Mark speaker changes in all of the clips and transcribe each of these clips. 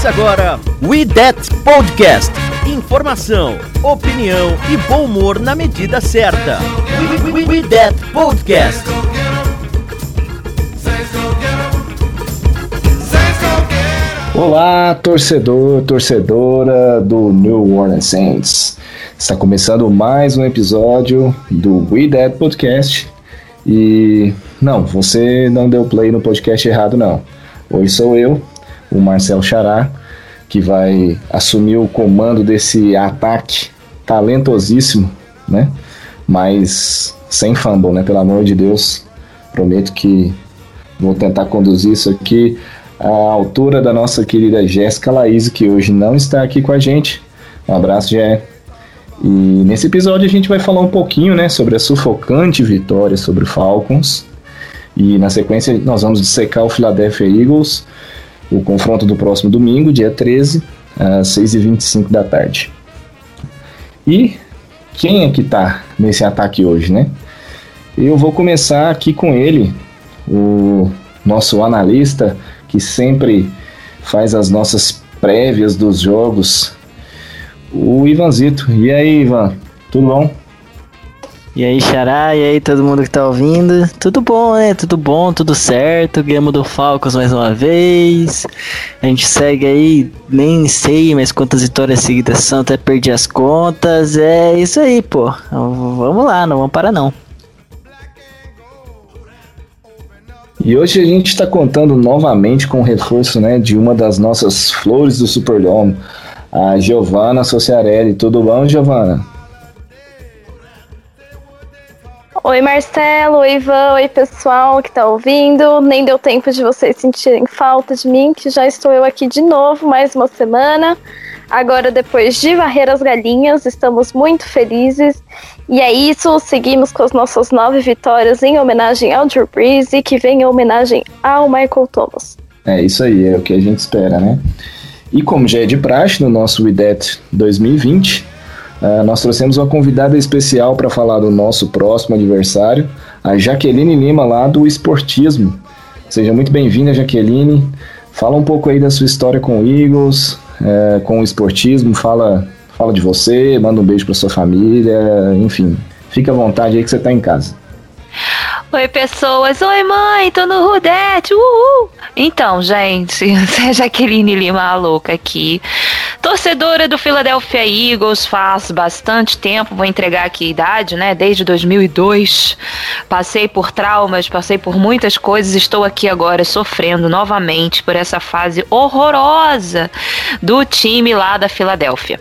Speaker 1: Começa agora We That Podcast. Informação, opinião e bom humor na medida certa. We, we, we That Podcast.
Speaker 2: Olá, torcedor, torcedora do New Orleans Saints. Está começando mais um episódio do We Dead Podcast. E não, você não deu play no podcast errado não. Hoje sou eu, o Marcel Xará, que vai assumir o comando desse ataque talentosíssimo, né? Mas sem fumble, né? Pelo amor de Deus, prometo que vou tentar conduzir isso aqui à altura da nossa querida Jéssica Laís, que hoje não está aqui com a gente. Um abraço, Jé. E nesse episódio a gente vai falar um pouquinho, né, sobre a sufocante vitória sobre o Falcons. E na sequência nós vamos dissecar o Philadelphia Eagles, o confronto do próximo domingo, dia 13, às 6h25 da tarde. E quem é que tá nesse ataque hoje, né? Eu vou começar aqui com ele, o nosso analista que sempre faz as nossas prévias dos jogos, o Ivanzito. E aí, Ivan, tudo bom?
Speaker 3: E aí, Xará, e aí todo mundo que tá ouvindo? Tudo bom, né? Tudo bom, tudo certo. Ganhamos do Falcons mais uma vez. A gente segue aí, nem sei mais quantas vitórias seguidas são, até perdi as contas. É isso aí, pô. Vamos lá, não vamos parar não.
Speaker 2: E hoje a gente está contando novamente com o reforço né, de uma das nossas flores do Superdome, a Giovana Sociarelli. Tudo bom, Giovana?
Speaker 4: Oi Marcelo, oi Ivan, oi pessoal que tá ouvindo. Nem deu tempo de vocês sentirem falta de mim, que já estou eu aqui de novo, mais uma semana. Agora, depois de varrer as galinhas, estamos muito felizes. E é isso, seguimos com as nossas nove vitórias em homenagem ao Drew Brees e que vem em homenagem ao Michael Thomas.
Speaker 2: É isso aí, é o que a gente espera, né? E como já é de praxe no nosso IDET 2020, uh, nós trouxemos uma convidada especial para falar do nosso próximo adversário, a Jaqueline Lima, lá do Esportismo. Seja muito bem-vinda, Jaqueline. Fala um pouco aí da sua história com o Eagles, é, com o esportismo, fala, fala de você, manda um beijo para sua família, enfim. Fica à vontade aí que você está em casa.
Speaker 5: Oi, pessoas. Oi, mãe, tô no Rudete. Uhul. Então, gente, é Jaqueline Lima a louca aqui. Torcedora do Philadelphia Eagles faz bastante tempo, vou entregar aqui a idade, né? Desde 2002. Passei por traumas, passei por muitas coisas, estou aqui agora sofrendo novamente por essa fase horrorosa do time lá da Filadélfia.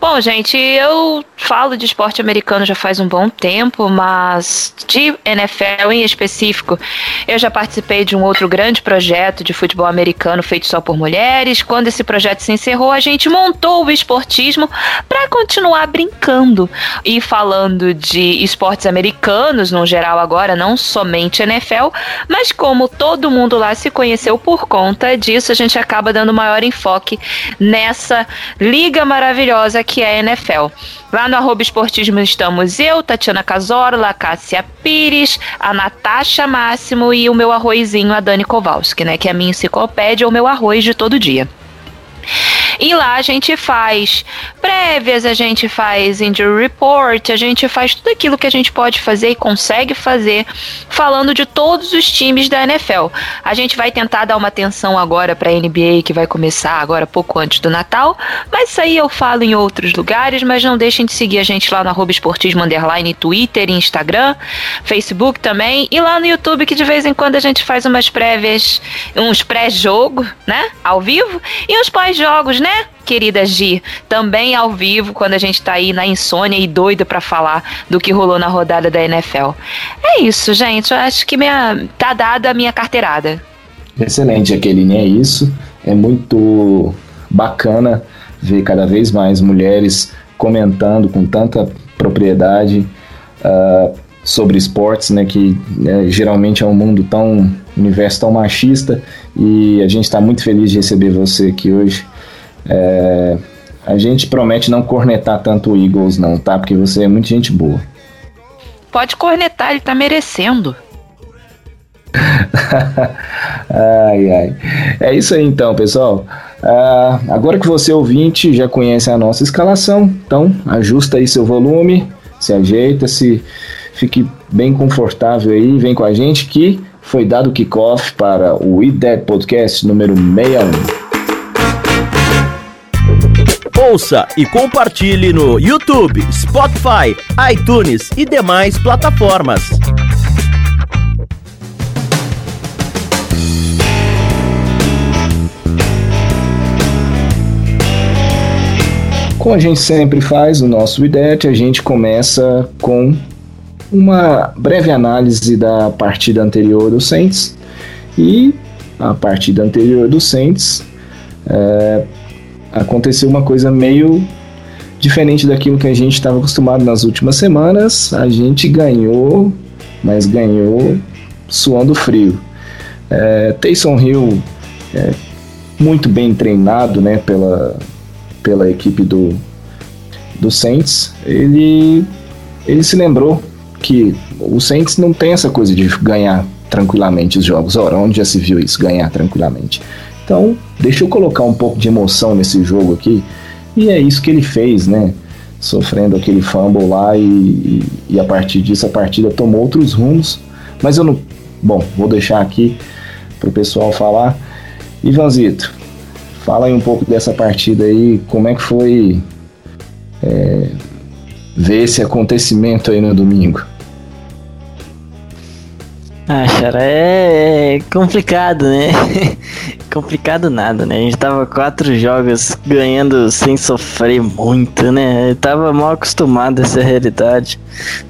Speaker 5: Bom, gente, eu falo de esporte americano já faz um bom tempo, mas de NFL em específico, eu já participei de um outro grande projeto de futebol americano feito só por mulheres. Quando esse projeto se encerrou, a gente montou o esportismo para continuar brincando e falando de esportes americanos no geral agora, não somente NFL, mas como todo mundo lá se conheceu por conta disso, a gente acaba dando maior enfoque nessa liga maravilhosa que é a NFL. Lá no arroba esportismo estamos eu, Tatiana Casola, Cássia Pires, a Natasha Máximo e o meu arrozinho, a Dani Kowalski, né? Que é a minha enciclopédia, o meu arroz de todo dia. E lá a gente faz prévias, a gente faz injury report, a gente faz tudo aquilo que a gente pode fazer e consegue fazer falando de todos os times da NFL. A gente vai tentar dar uma atenção agora para a NBA que vai começar agora pouco antes do Natal, mas isso aí eu falo em outros lugares, mas não deixem de seguir a gente lá no esportismo underline, Twitter Instagram, Facebook também, e lá no YouTube que de vez em quando a gente faz umas prévias, uns pré-jogo, né, ao vivo, e uns pós-jogos, né, querida Gi, também ao vivo, quando a gente tá aí na insônia e doida para falar do que rolou na rodada da NFL. É isso, gente. Eu acho que minha, tá dada a minha carteirada.
Speaker 2: Excelente, Jaqueline, é isso. É muito bacana ver cada vez mais mulheres comentando com tanta propriedade uh, sobre esportes, né, que né, geralmente é um mundo tão, universo tão machista, e a gente está muito feliz de receber você aqui hoje. É, a gente promete não cornetar tanto o Eagles não, tá? Porque você é muito gente boa.
Speaker 5: Pode cornetar, ele tá merecendo.
Speaker 2: ai, ai. É isso aí então, pessoal. Uh, agora que você ouvinte já conhece a nossa escalação, então ajusta aí seu volume, se ajeita, se fique bem confortável aí, vem com a gente que foi dado o kickoff para o Dead Podcast número 61.
Speaker 1: Ouça e compartilhe no YouTube, Spotify, iTunes e demais plataformas.
Speaker 2: Como a gente sempre faz no nosso IDET, a gente começa com uma breve análise da partida anterior do Saints e a partida anterior do Saints é, aconteceu uma coisa meio diferente daquilo que a gente estava acostumado nas últimas semanas. A gente ganhou, mas ganhou suando frio. É, Taysom Hill é muito bem treinado né, pela, pela equipe do, do Saints, ele, ele se lembrou que o Saints não tem essa coisa de ganhar tranquilamente os jogos. Ora, onde já se viu isso, ganhar tranquilamente? Então, deixa eu colocar um pouco de emoção nesse jogo aqui. E é isso que ele fez, né? Sofrendo aquele fumble lá e, e, e a partir disso a partida tomou outros rumos. Mas eu não. Bom, vou deixar aqui pro pessoal falar. Ivanzito, Fala aí um pouco dessa partida aí, como é que foi é, ver esse acontecimento aí no domingo?
Speaker 3: Ah, cara, é complicado, né? complicado nada, né? A gente tava quatro jogos ganhando sem sofrer muito, né? Eu tava mal acostumado a essa realidade.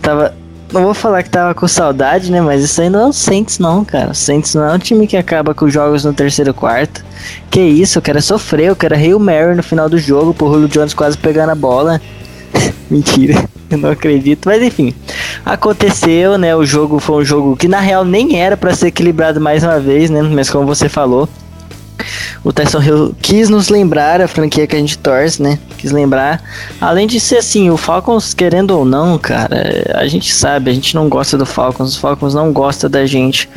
Speaker 3: Tava não vou falar que tava com saudade, né? Mas isso aí não é o Saints, não, cara. O Saints não é um time que acaba com jogos no terceiro quarto. Que isso, eu quero sofrer, eu quero Hail Mary no final do jogo, pro Julio Jones quase pegando a bola. Mentira, eu não acredito. Mas enfim, aconteceu, né? O jogo foi um jogo que na real nem era para ser equilibrado mais uma vez, né? Mas como você falou, o Tyson Hill quis nos lembrar a franquia que a gente torce, né? Quis lembrar. Além de ser assim, o Falcons, querendo ou não, cara, a gente sabe, a gente não gosta do Falcons, os Falcons não gostam da gente.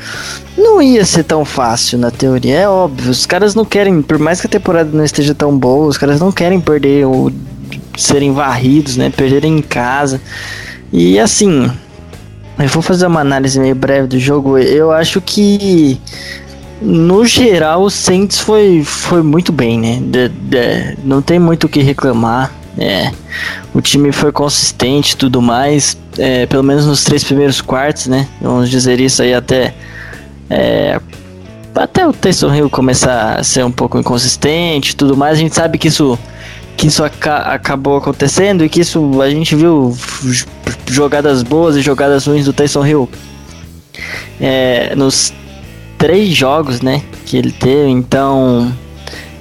Speaker 3: Não ia ser tão fácil na teoria, é óbvio. Os caras não querem, por mais que a temporada não esteja tão boa, os caras não querem perder ou serem varridos, né? Perderem em casa. E assim, eu vou fazer uma análise meio breve do jogo. Eu acho que no geral, o Saints foi, foi muito bem, né? De, de, não tem muito o que reclamar. É, o time foi consistente tudo mais, é, pelo menos nos três primeiros quartos, né? Vamos dizer isso aí até. É, até o Tyson Hill começar a ser um pouco inconsistente tudo mais, a gente sabe que isso que isso aca acabou acontecendo e que isso a gente viu jogadas boas e jogadas ruins do Tyson Hill é, nos três jogos, né, que ele teve, então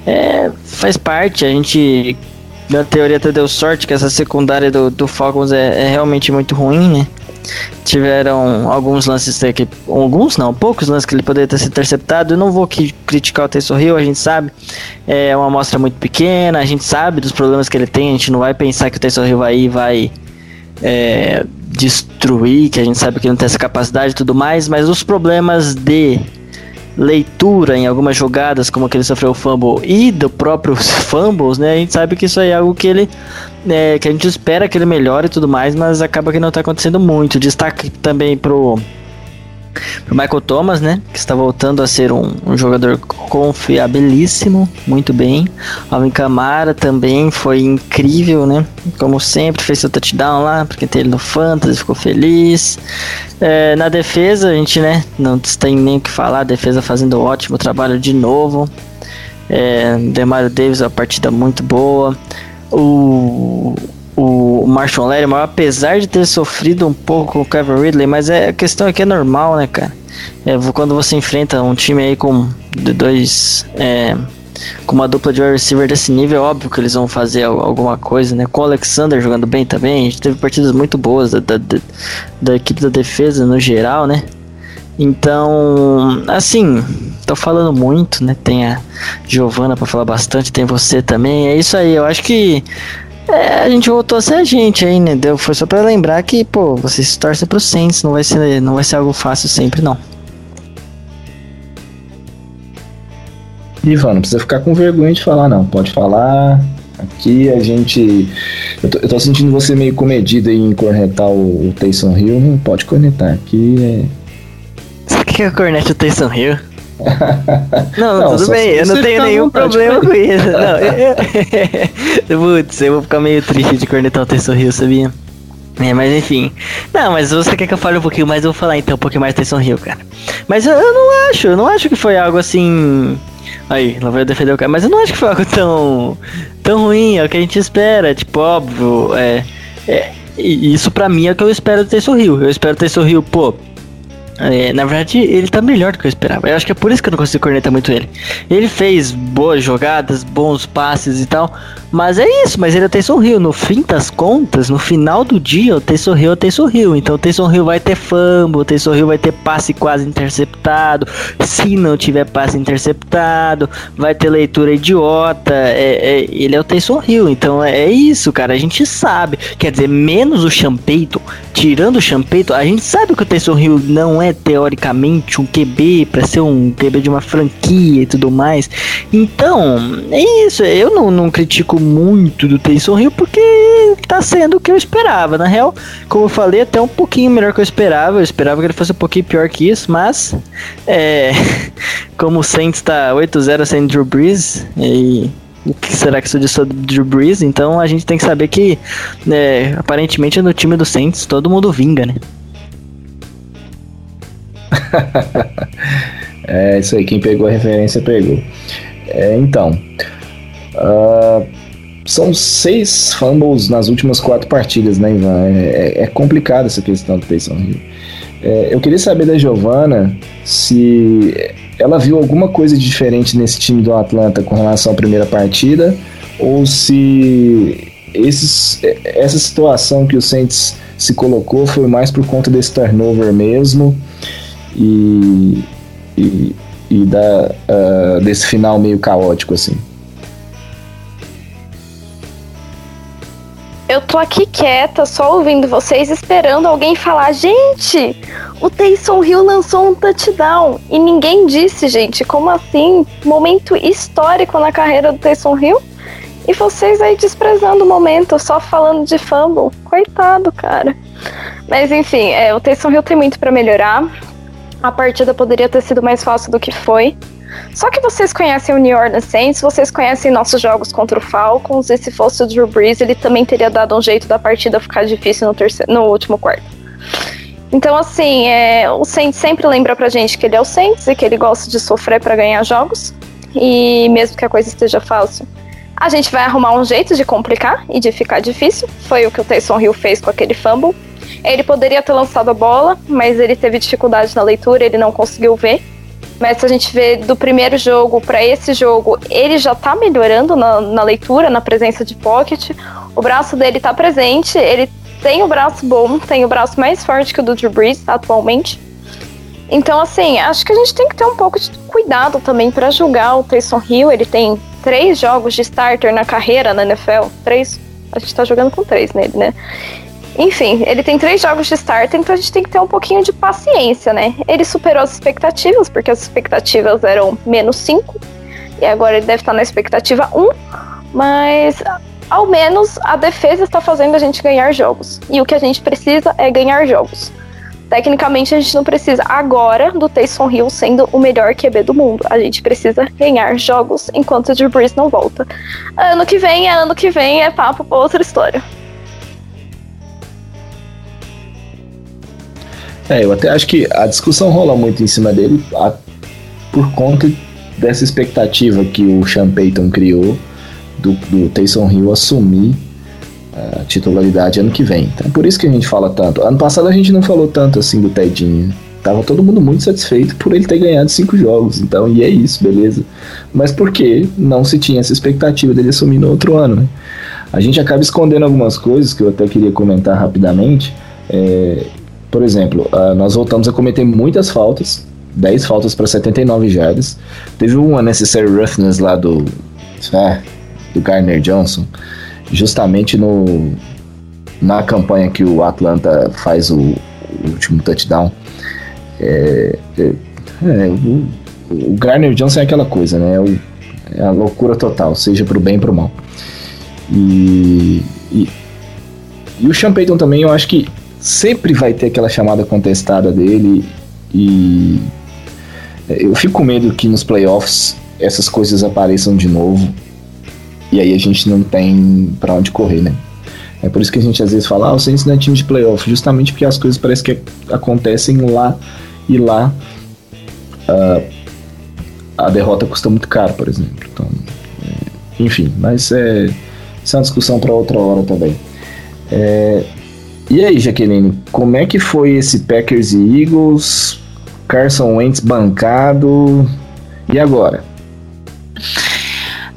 Speaker 3: é, faz parte, a gente na teoria até deu sorte que essa secundária do, do Falcons é, é realmente muito ruim, né? Tiveram alguns lances que. Alguns não, poucos lances que ele poderia ter sido interceptado. Eu não vou criticar o Taysom Hill, a gente sabe. É uma amostra muito pequena, a gente sabe dos problemas que ele tem. A gente não vai pensar que o Taysom Hill vai vai é, destruir, que a gente sabe que ele não tem essa capacidade e tudo mais. Mas os problemas de leitura em algumas jogadas, como que ele sofreu o fumble e do próprio fumbles, né? A gente sabe que isso aí é algo que ele é, que a gente espera que ele melhore e tudo mais, mas acaba que não está acontecendo muito. Destaque também pro o Michael Thomas, né? Que está voltando a ser um, um jogador confiabilíssimo, muito bem. Alvin Kamara também foi incrível, né? Como sempre, fez seu touchdown lá, porque tem ele no Fantasy, ficou feliz. É, na defesa, a gente, né? Não tem nem o que falar, a defesa fazendo ótimo trabalho de novo. É, Demario Davis, uma partida muito boa. O, o Marshall Lattimore, apesar de ter sofrido um pouco com o Kevin Ridley, mas é, a questão é que é normal, né, cara? É, quando você enfrenta um time aí com dois. É, com uma dupla de wide receiver desse nível, é óbvio que eles vão fazer alguma coisa, né? Com o Alexander jogando bem também, a gente teve partidas muito boas da, da, da equipe da defesa no geral, né? Então, assim, tô falando muito, né? Tem a Giovana para falar bastante, tem você também. É isso aí, eu acho que é, a gente voltou a ser a gente aí, né? Deu, foi só para lembrar que, pô, vocês torcem pro Saints, não vai ser, não vai ser algo fácil sempre, não.
Speaker 2: Ivan, não precisa ficar com vergonha de falar, não. Pode falar. Aqui a gente. Eu tô, eu tô sentindo você meio comedido em cornetar o, o Taysom Hill. Não pode cornetar. Aqui é
Speaker 3: que eu cornete o Taysom Hill? Não, não, tudo bem, eu não tenho nenhum problema com isso. Não, eu, putz, eu vou ficar meio triste de cornetar o Taysom Hill, sabia? É, mas enfim. Não, mas você quer que eu fale um pouquinho mais, eu vou falar então um pouquinho mais do Hill, cara. Mas eu, eu, não acho, eu não acho que foi algo assim. Aí, lá vai defender o cara, mas eu não acho que foi algo tão. tão ruim, é o que a gente espera, tipo, óbvio, é. é isso pra mim é o que eu espero do Taysom Hill. Eu espero o Taysom Hill, pô é, na verdade, ele tá melhor do que eu esperava. Eu acho que é por isso que eu não consigo cornetar muito ele. Ele fez boas jogadas, bons passes e tal. Mas é isso, mas ele é Taysom Hill. No fim das contas, no final do dia, o Taysom Hill é o Taysom Hill. Então o Taysom Hill vai ter fumble, o Taysom Hill vai ter passe quase interceptado. Se não tiver passe interceptado, vai ter leitura idiota. É, é, ele é o Taysom Hill. Então é, é, isso, cara. A gente sabe. Quer dizer, menos o Champeito, tirando o Champeito, a gente sabe que o Taysom Hill não é teoricamente um QB para ser um QB de uma franquia e tudo mais. Então, é isso. Eu não, não critico muito do Taysom Hill porque tá sendo o que eu esperava. Na real, como eu falei, até um pouquinho melhor que eu esperava. Eu esperava que ele fosse um pouquinho pior que isso, mas é, como o Saints tá 8-0 sem Drew Brees e o que será que isso do Drew Brees? Então a gente tem que saber que, é, aparentemente no time do Saints todo mundo vinga, né?
Speaker 2: é isso aí, quem pegou a referência pegou. É, então, uh, são seis fumbles nas últimas quatro partidas, né, Ivan? É, é, é complicado essa questão do Taysom Hill. É, eu queria saber da Giovana se ela viu alguma coisa diferente nesse time do Atlanta com relação à primeira partida, ou se esses, essa situação que o Saints se colocou foi mais por conta desse turnover mesmo e, e, e da, uh, desse final meio caótico assim.
Speaker 4: Eu tô aqui quieta, só ouvindo vocês, esperando alguém falar: gente, o Taysom Hill lançou um touchdown. E ninguém disse, gente, como assim? Momento histórico na carreira do Taysom Hill? E vocês aí desprezando o momento, só falando de fumble. Coitado, cara. Mas enfim, é, o Taysom Hill tem muito para melhorar a partida poderia ter sido mais fácil do que foi. Só que vocês conhecem o New Orleans Saints, vocês conhecem nossos jogos contra o Falcons, e se fosse o Drew Brees, ele também teria dado um jeito da partida ficar difícil no, terceiro, no último quarto. Então, assim, é, o Saints sempre lembra pra gente que ele é o Saints e que ele gosta de sofrer para ganhar jogos. E mesmo que a coisa esteja fácil, a gente vai arrumar um jeito de complicar e de ficar difícil. Foi o que o Taysom Hill fez com aquele fumble. Ele poderia ter lançado a bola, mas ele teve dificuldade na leitura, ele não conseguiu ver. Mas se a gente vê do primeiro jogo para esse jogo, ele já tá melhorando na, na, leitura, na presença de pocket. O braço dele tá presente, ele tem o braço bom, tem o braço mais forte que o do Drew Brees atualmente. Então, assim, acho que a gente tem que ter um pouco de cuidado também para julgar o Taysom Hill. Ele tem três jogos de starter na carreira na NFL. Três. A gente tá jogando com três nele, né? Enfim, ele tem três jogos de start, então a gente tem que ter um pouquinho de paciência, né? Ele superou as expectativas, porque as expectativas eram menos 5, e agora ele deve estar na expectativa 1, um, mas ao menos a defesa está fazendo a gente ganhar jogos. E o que a gente precisa é ganhar jogos. Tecnicamente, a gente não precisa agora do Taysom Hill sendo o melhor QB do mundo. A gente precisa ganhar jogos enquanto o Drew Brees não volta. Ano que vem é ano que vem, é papo para outra história.
Speaker 2: É, eu até acho que a discussão rola muito em cima dele a, por conta dessa expectativa que o Sean Payton criou do, do Taysom Hill assumir a titularidade ano que vem. Então, por isso que a gente fala tanto. Ano passado a gente não falou tanto assim do Tedinho. Tava todo mundo muito satisfeito por ele ter ganhado cinco jogos. Então, e é isso, beleza. Mas por que não se tinha essa expectativa dele assumir no outro ano, né? A gente acaba escondendo algumas coisas que eu até queria comentar rapidamente. É, por exemplo, uh, nós voltamos a cometer muitas faltas, 10 faltas para 79 jardas. Teve um unnecessary roughness lá do, ah, do Garner Johnson, justamente no, na campanha que o Atlanta faz o, o último touchdown. É, é, é, o, o, Garner Johnson é aquela coisa, né? É, o, é a loucura total, seja pro bem e pro mal. E, e, e o Sean Payton também, eu acho que sempre vai ter aquela chamada contestada dele e é, eu fico com medo que nos playoffs essas coisas apareçam de novo e aí a gente não tem para onde correr, né? É por isso que a gente às vezes fala, ah, o Saints não é time de playoff, justamente porque as coisas parecem que acontecem lá e lá uh, a derrota custa muito caro, por exemplo. Então, é, enfim, mas é, isso é uma discussão para outra hora também. É, e aí, Jaqueline, como é que foi esse Packers e Eagles? Carson Wentz bancado. E agora?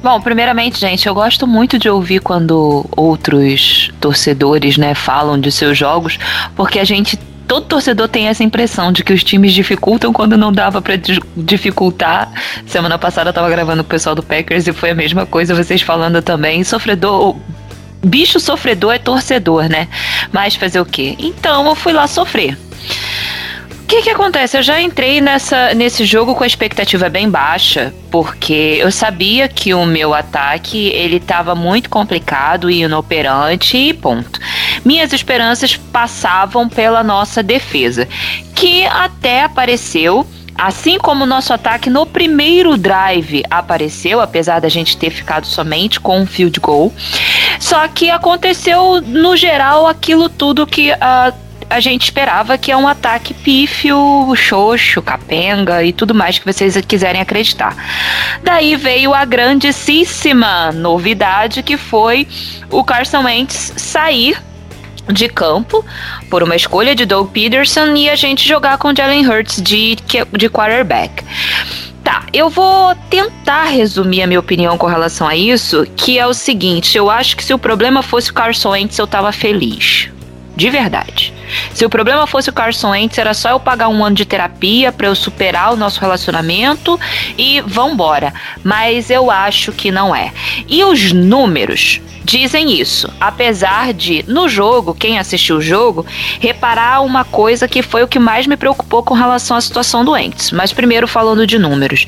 Speaker 5: Bom, primeiramente, gente, eu gosto muito de ouvir quando outros torcedores, né, falam de seus jogos, porque a gente todo torcedor tem essa impressão de que os times dificultam quando não dava para dificultar. Semana passada eu tava gravando com o pessoal do Packers e foi a mesma coisa, vocês falando também. Sofredor, bicho sofredor é torcedor, né? Mas fazer o quê? Então eu fui lá sofrer. O que que acontece? Eu já entrei nessa, nesse jogo com a expectativa bem baixa, porque eu sabia que o meu ataque ele estava muito complicado e inoperante e ponto. Minhas esperanças passavam pela nossa defesa, que até apareceu Assim como o nosso ataque no primeiro drive apareceu, apesar da gente ter ficado somente com um field goal. Só que aconteceu, no geral, aquilo tudo que a a gente esperava que é um ataque pífio, xoxo, capenga e tudo mais que vocês quiserem acreditar. Daí veio a grandíssima novidade que foi o Carson Wentz sair de campo por uma escolha de Doug Peterson e a gente jogar com Jalen Hurts de, de quarterback. Tá, eu vou tentar resumir a minha opinião com relação a isso, que é o seguinte, eu acho que se o problema fosse o Carson Wentz, eu tava feliz. De verdade. Se o problema fosse o Carson Wentz, era só eu pagar um ano de terapia para eu superar o nosso relacionamento e vambora. Mas eu acho que não é. E os números dizem isso. Apesar de, no jogo, quem assistiu o jogo, reparar uma coisa que foi o que mais me preocupou com relação à situação do Wentz. Mas primeiro falando de números.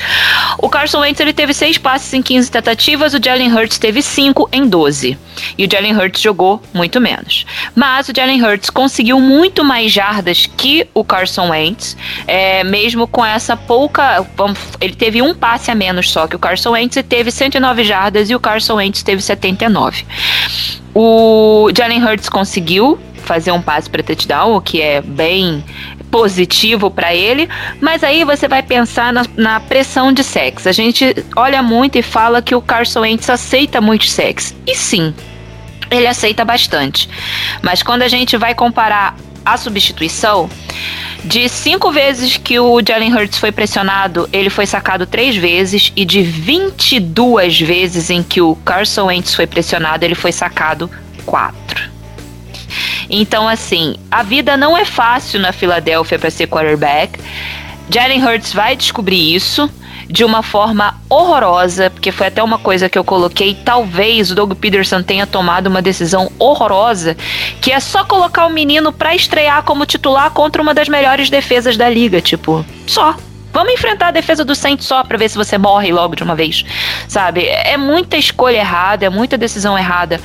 Speaker 5: O Carson Wentz ele teve seis passes em 15 tentativas, o Jalen Hurts teve cinco em 12. E o Jalen Hurts jogou muito menos. Mas o Jalen Hurts conseguiu muito mais jardas que o Carson Wentz, é, mesmo com essa pouca. Ele teve um passe a menos só que o Carson Wentz e teve 109 jardas e o Carson Wentz teve 79. O Jalen Hurts conseguiu fazer um passe para touchdown, o que é bem positivo para ele, mas aí você vai pensar na, na, pressão de sexo. A gente olha muito e fala que o Carson Wentz aceita muito sexo. E sim, ele aceita bastante. Mas quando a gente vai comparar a substituição, de cinco vezes que o Jalen Hurts foi pressionado, ele foi sacado três vezes. E de 22 vezes em que o Carson Wentz foi pressionado, ele foi sacado quatro. Então, assim, a vida não é fácil na Filadélfia para ser quarterback. Jalen Hurts vai descobrir isso de uma forma horrorosa, porque foi até uma coisa que eu coloquei. Talvez o Doug Peterson tenha tomado uma decisão horrorosa, que é só colocar o menino para estrear como titular contra uma das melhores defesas da liga, tipo, só. Vamos enfrentar a defesa do Saints só pra ver se você morre logo de uma vez. Sabe? É muita escolha errada, é muita decisão errada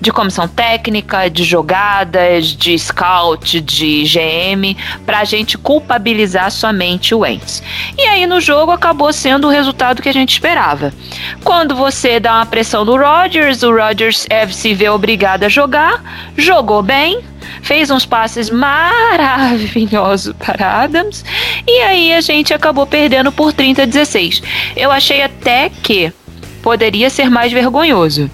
Speaker 5: de comissão técnica, de jogadas, de scout, de GM, pra gente culpabilizar somente o Wentz. E aí no jogo acabou sendo o resultado que a gente esperava. Quando você dá uma pressão no Rodgers, o Rodgers se vê obrigado a jogar, jogou bem, fez uns passes maravilhosos para Adams, e aí a gente acabou perdendo por 30 a 16. Eu achei até que poderia ser mais vergonhoso.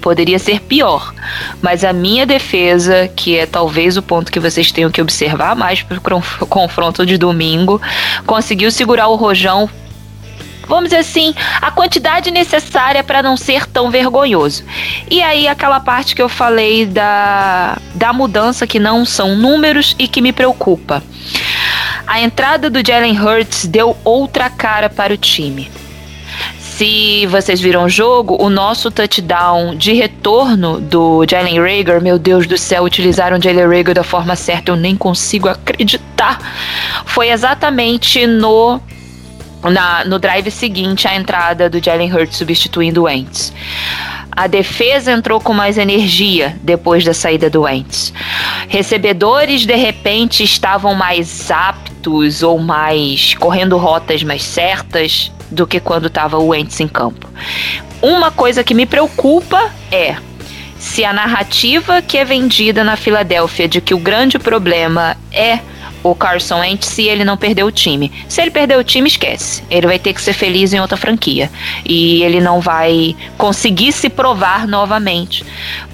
Speaker 5: Poderia ser pior, mas a minha defesa, que é talvez o ponto que vocês tenham que observar mais para o confronto de domingo, conseguiu segurar o Rojão vamos dizer assim, a quantidade necessária para não ser tão vergonhoso. E aí aquela parte que eu falei da, da mudança que não são números e que me preocupa. A entrada do Jalen Hurts deu outra cara para o time. Se vocês viram o jogo, o nosso touchdown de retorno do Jalen Rager, meu Deus do céu, utilizaram o Jalen Rager da forma certa, eu nem consigo acreditar. Foi exatamente no na, no drive seguinte à entrada do Jalen Hurts substituindo o Wentz. A defesa entrou com mais energia depois da saída do Wentz. Recebedores de repente estavam mais aptos ou mais correndo rotas mais certas do que quando estava o Wentz em campo. Uma coisa que me preocupa é se a narrativa que é vendida na Filadélfia de que o grande problema é o Carson Wentz se ele não perder o time. Se ele perder o time, esquece. Ele vai ter que ser feliz em outra franquia. E ele não vai conseguir se provar novamente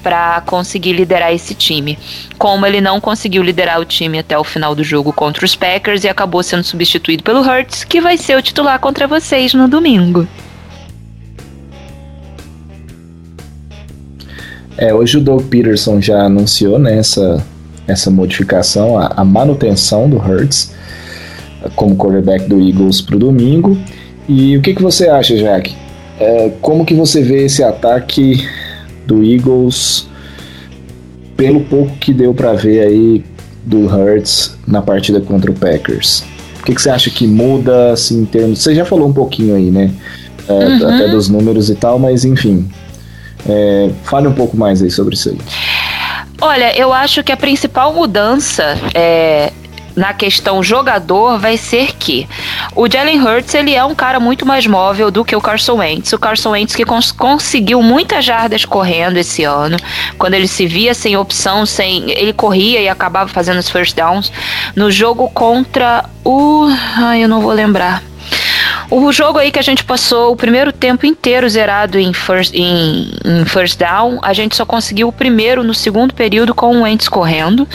Speaker 5: para conseguir liderar esse time. Como ele não conseguiu liderar o time até o final do jogo contra os Packers e acabou sendo substituído pelo Hurts, que vai ser o titular contra vocês no domingo.
Speaker 2: É, hoje o Doug Peterson já anunciou né, essa modificação, a, a manutenção do Hurts como quarterback do Eagles para o domingo. E o que, que você acha, Jack? É, como que você vê esse ataque do Eagles pelo pouco que deu para ver aí do Hurts na partida contra o Packers? O que, que você acha que muda assim, em termos. Você já falou um pouquinho aí, né? É, uhum. Até dos números e tal, mas enfim. É, fale um pouco mais aí sobre isso aí.
Speaker 5: Olha, eu acho que a principal mudança é, na questão jogador vai ser que o Jalen Hurts ele é um cara muito mais móvel do que o Carson Wentz. O Carson Wentz que cons conseguiu muitas jardas correndo esse ano, quando ele se via sem opção, sem ele corria e acabava fazendo os first downs no jogo contra o, ai, eu não vou lembrar. O jogo aí que a gente passou o primeiro tempo inteiro zerado em first, em, em first down, a gente só conseguiu o primeiro no segundo período com o Wentz correndo.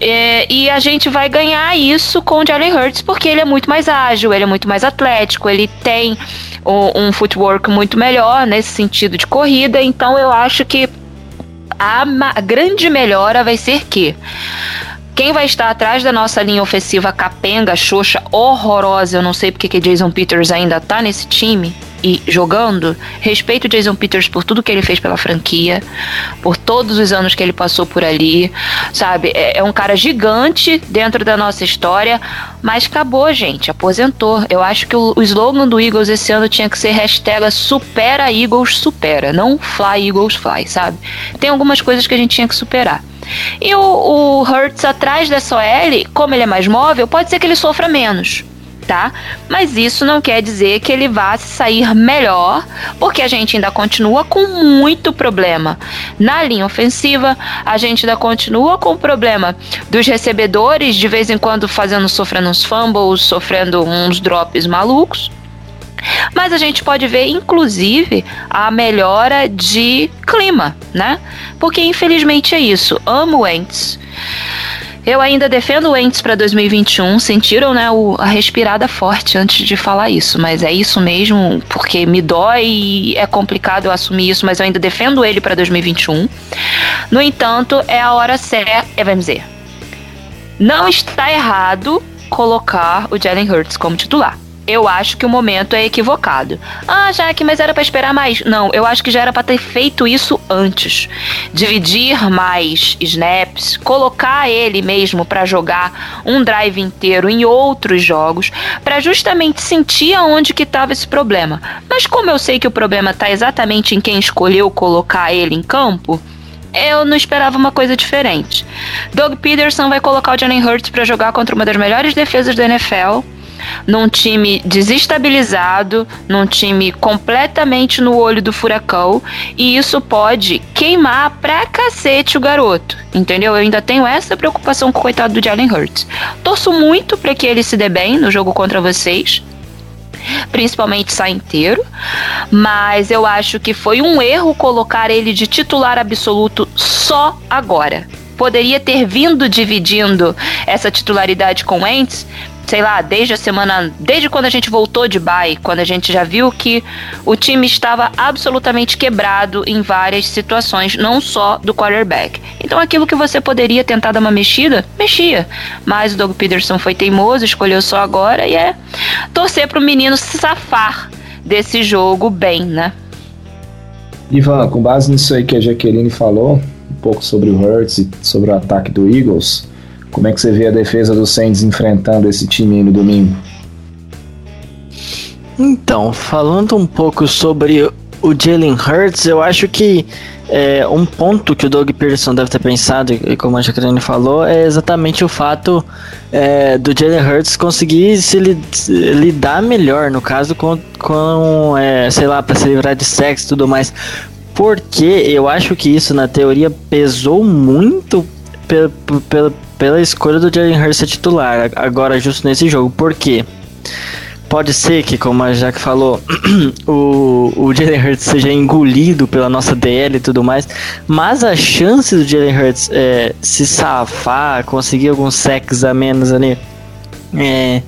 Speaker 5: É, e a gente vai ganhar isso com o Jalen Hurts porque ele é muito mais ágil, ele é muito mais atlético, ele tem um, footwork muito melhor nesse sentido de corrida. Então eu acho que a grande melhora vai ser que quem vai estar atrás da nossa linha ofensiva capenga, xoxa, horrorosa, eu não sei porque que Jason Peters ainda tá nesse time e jogando. Respeito o Jason Peters por tudo que ele fez pela franquia, por todos os anos que ele passou por ali, sabe? É, é um cara gigante dentro da nossa história, mas acabou, gente, aposentou. Eu acho que o, o slogan do Eagles esse ano tinha que ser hashtag supera Eagles supera, não fly Eagles fly, sabe? Tem algumas coisas que a gente tinha que superar. E o, o Hurts atrás dessa OL, como ele é mais móvel, pode ser que ele sofra menos. Tá? Mas isso não quer dizer que ele vá sair melhor, porque a gente ainda continua com muito problema na linha ofensiva, a gente ainda continua com o problema dos recebedores de vez em quando fazendo sofrendo uns fumbles, sofrendo uns drops malucos. Mas a gente pode ver, inclusive, a melhora de clima, né? Porque infelizmente é isso. Amo Ents. Eu ainda defendo o Ents para 2021. Sentiram, né, o, a respirada forte antes de falar isso, mas é isso mesmo, porque me dói e é complicado eu assumir isso, mas eu ainda defendo ele para 2021. No entanto, é a hora certa, é, vamos dizer, não está errado colocar o Jalen Hurts como titular eu acho que o momento é equivocado. Ah, Jaque, mas era para esperar mais. Não, eu acho que já era para ter feito isso antes. Dividir mais snaps, colocar ele mesmo para jogar um drive inteiro em outros jogos, para justamente sentir aonde que estava esse problema. Mas como eu sei que o problema está exatamente em quem escolheu colocar ele em campo, eu não esperava uma coisa diferente. Doug Peterson vai colocar o Jalen Hurts para jogar contra uma das melhores defesas da NFL num time desestabilizado, num time completamente no olho do furacão, e isso pode queimar pra cacete o garoto, entendeu? Eu ainda tenho essa preocupação com o coitado do Jalen Hurts. Torço muito para que ele se dê bem no jogo contra vocês, principalmente sai inteiro, mas eu acho que foi um erro colocar ele de titular absoluto só agora. Poderia ter vindo dividindo essa titularidade com Ents, sei lá, desde a semana, desde quando a gente voltou de bye, quando a gente já viu que o time estava absolutamente quebrado em várias situações, não só do quarterback. Então aquilo que você poderia tentar dar uma mexida, mexia. Mas o Doug Peterson foi teimoso, escolheu só agora e é torcer para o menino se safar desse jogo bem, né?
Speaker 2: Ivan, com base nisso aí que a Jaqueline falou, um pouco sobre o Hurts e sobre o ataque do Eagles, como é que você vê a defesa do Saints enfrentando esse time no domingo?
Speaker 3: Então, falando um pouco sobre o Jalen Hurts, eu acho que é, um ponto que o Doug Peterson deve ter pensado, e como a Jacqueline falou, é exatamente o fato é, do Jalen Hurts conseguir se lidar melhor, no caso, com, com é, sei lá, para se livrar de sexo e tudo mais. Porque eu acho que isso, na teoria, pesou muito pela, pela, pela escolha do Jalen Hurts ser titular, agora justo nesse jogo. Por quê? Pode ser que, como a Jack falou, o, o Jalen Hurts seja engolido pela nossa DL e tudo mais, mas a chance do Jalen Hurts é, se safar, conseguir alguns sacks a menos ali, é,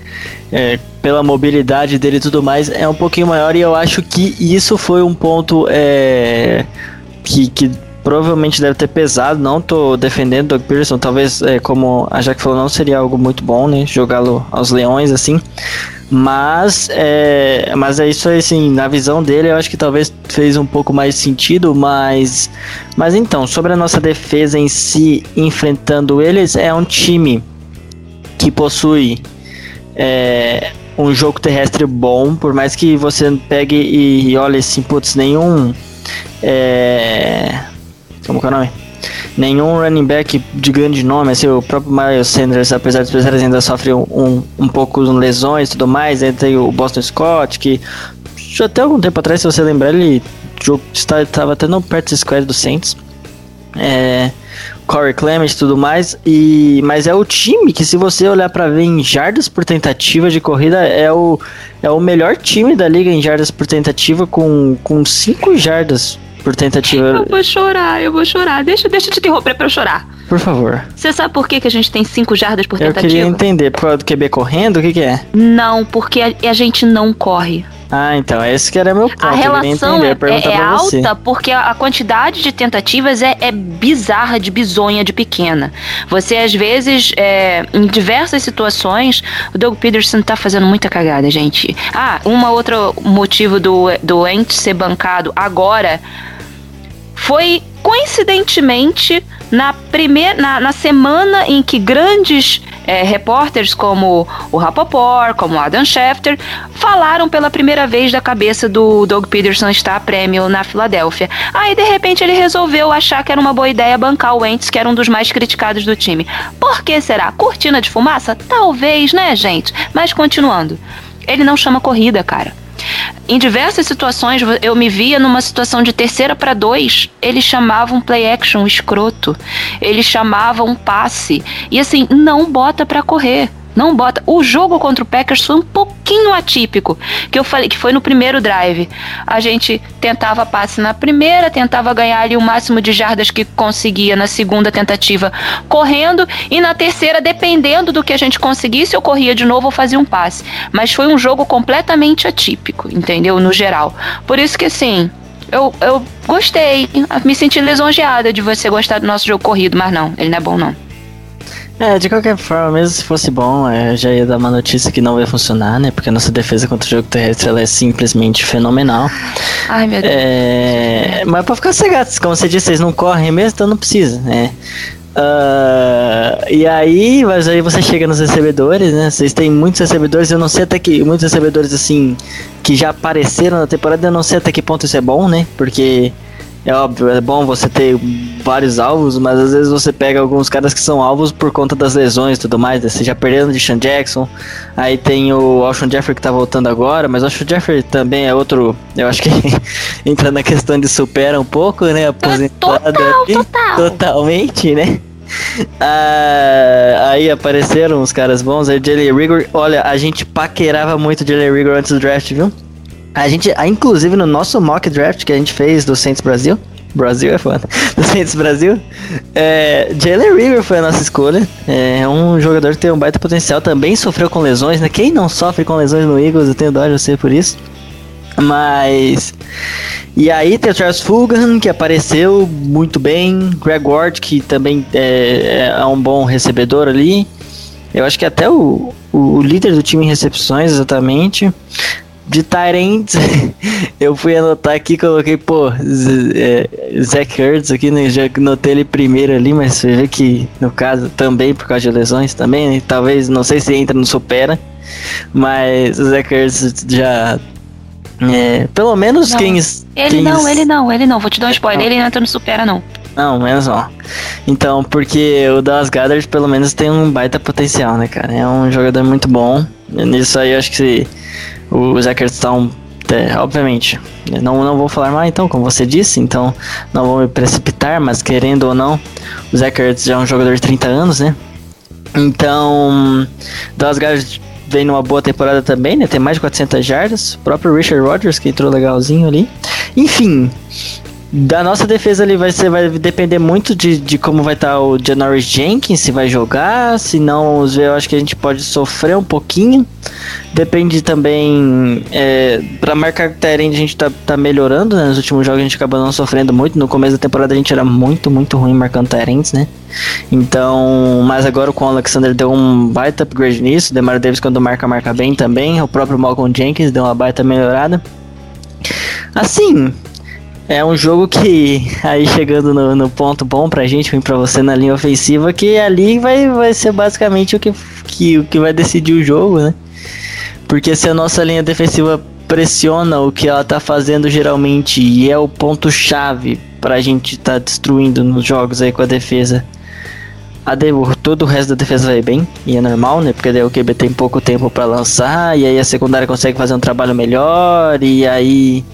Speaker 3: é, pela mobilidade dele e tudo mais, é um pouquinho maior e eu acho que isso foi um ponto é, que, que provavelmente deve ter pesado. Não tô defendendo Doug Peterson, talvez, é, como a Jack falou, não seria algo muito bom, né? Jogá-lo aos leões assim. Mas é, mas é isso aí, assim, na visão dele, eu acho que talvez fez um pouco mais sentido, mas mas então, sobre a nossa defesa em si enfrentando eles, é um time que possui é, um jogo terrestre bom, por mais que você pegue e, e olhe assim, putz, nenhum é, como é o nome? nenhum running back de grande nome, assim, o próprio Miles Sanders, apesar dos pesares, ainda sofre um, um, um pouco de lesões e tudo mais, aí tem o Boston Scott, que até algum tempo atrás, se você lembrar, ele estava até no practice squad do Saints. É, Corey Clement e tudo mais, e mas é o time que se você olhar para ver em jardas por tentativa de corrida é o, é o melhor time da liga em jardas por tentativa com, com cinco jardas por tentativa.
Speaker 5: Eu vou chorar, eu vou chorar. Deixa, deixa eu te interromper pra eu chorar.
Speaker 3: Por favor.
Speaker 5: Você sabe por que, que a gente tem 5 jardas por tentativa?
Speaker 3: Eu queria entender. Por causa do QB correndo? O que, que é?
Speaker 5: Não, porque a, a gente não corre.
Speaker 3: Ah, então, esse que era meu ponto.
Speaker 5: A relação entender, é, é alta porque a, quantidade de tentativas é, é, bizarra, de bizonha, de pequena. Você, às vezes, é, em diversas situações, o Doug Peterson tá fazendo muita cagada, gente. Ah, um outro motivo do, do Ent ser bancado agora foi coincidentemente na primeira na, na semana em que grandes é, repórteres como o Rapoport, como Adam Schefter, falaram pela primeira vez da cabeça do Doug Peterson estar prêmio na Filadélfia. Aí, de repente, ele resolveu achar que era uma boa ideia bancar o Wentz, que era um dos mais criticados do time. Por que será? Cortina de fumaça? Talvez, né, gente? Mas continuando. Ele não chama corrida, cara. Em diversas situações, eu me via numa situação de terceira para dois, ele chamava um play action escroto, ele chamava um passe, e assim, não bota para correr. Não bota. O jogo contra o Packers foi um pouquinho atípico. Que eu falei que foi no primeiro drive. A gente tentava passe na primeira, tentava ganhar ali o máximo de jardas que conseguia na segunda tentativa correndo. E na terceira, dependendo do que a gente conseguisse, eu corria de novo ou fazia um passe. Mas foi um jogo completamente atípico, entendeu? No geral. Por isso que assim. Eu, eu gostei, me senti lisonjeada de você gostar do nosso jogo corrido, mas não, ele não é bom não.
Speaker 3: É, de qualquer forma, mesmo se fosse bom, eu já ia dar uma notícia que não vai funcionar, né? Porque a nossa defesa contra o jogo terrestre ela é simplesmente fenomenal.
Speaker 5: Ai, meu Deus.
Speaker 3: É, mas pra ficar cegados, como você disse, vocês não correm mesmo, então não precisa, né? Uh, e aí, mas aí você chega nos recebedores, né? Vocês têm muitos recebedores, eu não sei até que. Muitos recebedores assim que já apareceram na temporada, eu não sei até que ponto isso é bom, né? Porque é óbvio, é bom você ter vários alvos, mas às vezes você pega alguns caras que são alvos por conta das lesões e tudo mais. Né? Você já perdendo de Sean Jackson. Aí tem o Alshon Jeffrey que tá voltando agora, mas o Alshon Jeffrey também é outro. Eu acho que entra na questão de supera um pouco, né? Aposentado
Speaker 5: total, total.
Speaker 3: totalmente, né? Ah, aí apareceram os caras bons. Aí Jalen Rigor, olha, a gente paquerava muito Jalen Rigor antes do draft, viu? A gente, inclusive no nosso mock draft que a gente fez do Saints Brasil, Brasil é foda, do Saints Brasil, é, Jalen Rigor foi a nossa escolha. É um jogador que tem um baita potencial, também sofreu com lesões, né? Quem não sofre com lesões no Eagles, eu tenho dó de você por isso. Mas. E aí tem o Charles Fulgham, que apareceu muito bem. Greg Ward, que também é, é um bom recebedor ali. Eu acho que até o, o líder do time em recepções, exatamente. De Tyrants, eu fui anotar aqui coloquei, pô, é, Zach Ertz aqui, né? Já notei ele primeiro ali, mas você vê que no caso também por causa de lesões também, né? Talvez, não sei se entra no Supera, mas o Zach Ertz já é, pelo menos
Speaker 5: não,
Speaker 3: quem.
Speaker 5: Ele
Speaker 3: quem
Speaker 5: não, ele não, ele não. Vou te dar um spoiler, ele não entra no Supera, não.
Speaker 3: Não, menos mal. Então, porque o Dallas Goddard pelo menos tem um baita potencial, né, cara? É um jogador muito bom. Nisso aí eu acho que o estão. É, obviamente, não, não vou falar mais então, como você disse, então não vou me precipitar, mas querendo ou não, o Zachary já é um jogador de 30 anos, né? Então, Dallas Goddard vem numa boa temporada também, né? Tem mais de 400 jardas. O próprio Richard Rodgers que entrou legalzinho ali. Enfim, da nossa defesa ali vai, vai depender muito de, de como vai estar tá o Janoris Jenkins, se vai jogar, se não, eu acho que a gente pode sofrer um pouquinho. Depende também, é, para marcar Tyrande a gente tá, tá melhorando, né? nos últimos jogos a gente acabou não sofrendo muito, no começo da temporada a gente era muito, muito ruim marcando Tyrands, né? Então, mas agora com o Alexander deu um baita upgrade nisso, Demar Davis quando marca, marca bem também, o próprio Malcolm Jenkins deu uma baita melhorada. Assim, é um jogo que, aí chegando no, no ponto bom pra gente, ruim pra você na linha ofensiva, que ali vai, vai ser basicamente o que, que, o que vai decidir o jogo, né? Porque se a nossa linha defensiva pressiona o que ela tá fazendo geralmente e é o ponto-chave pra gente tá destruindo nos jogos aí com a defesa a todo o resto da defesa vai bem, e é normal, né? Porque daí o QB tem pouco tempo para lançar, e aí a secundária consegue fazer um trabalho melhor, e aí.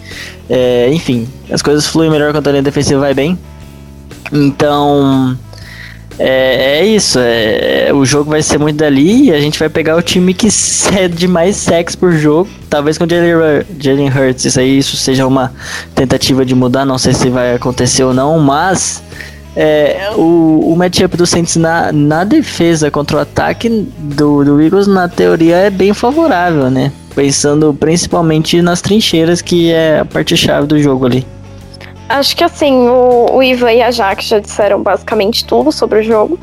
Speaker 3: É, enfim, as coisas fluem melhor quando a linha defensiva vai bem. Então. É, é isso, é, o jogo vai ser muito dali e a gente vai pegar o time que cede mais sex por jogo. Talvez com o Jalen Hurts, isso aí isso seja uma tentativa de mudar, não sei se vai acontecer ou não, mas é, o, o matchup do Saints na, na defesa contra o ataque do, do Eagles, na teoria, é bem favorável, né? Pensando principalmente nas trincheiras, que é a parte-chave do jogo ali.
Speaker 4: Acho que assim, o, o Ivan e a Jaque já disseram basicamente tudo sobre o jogo.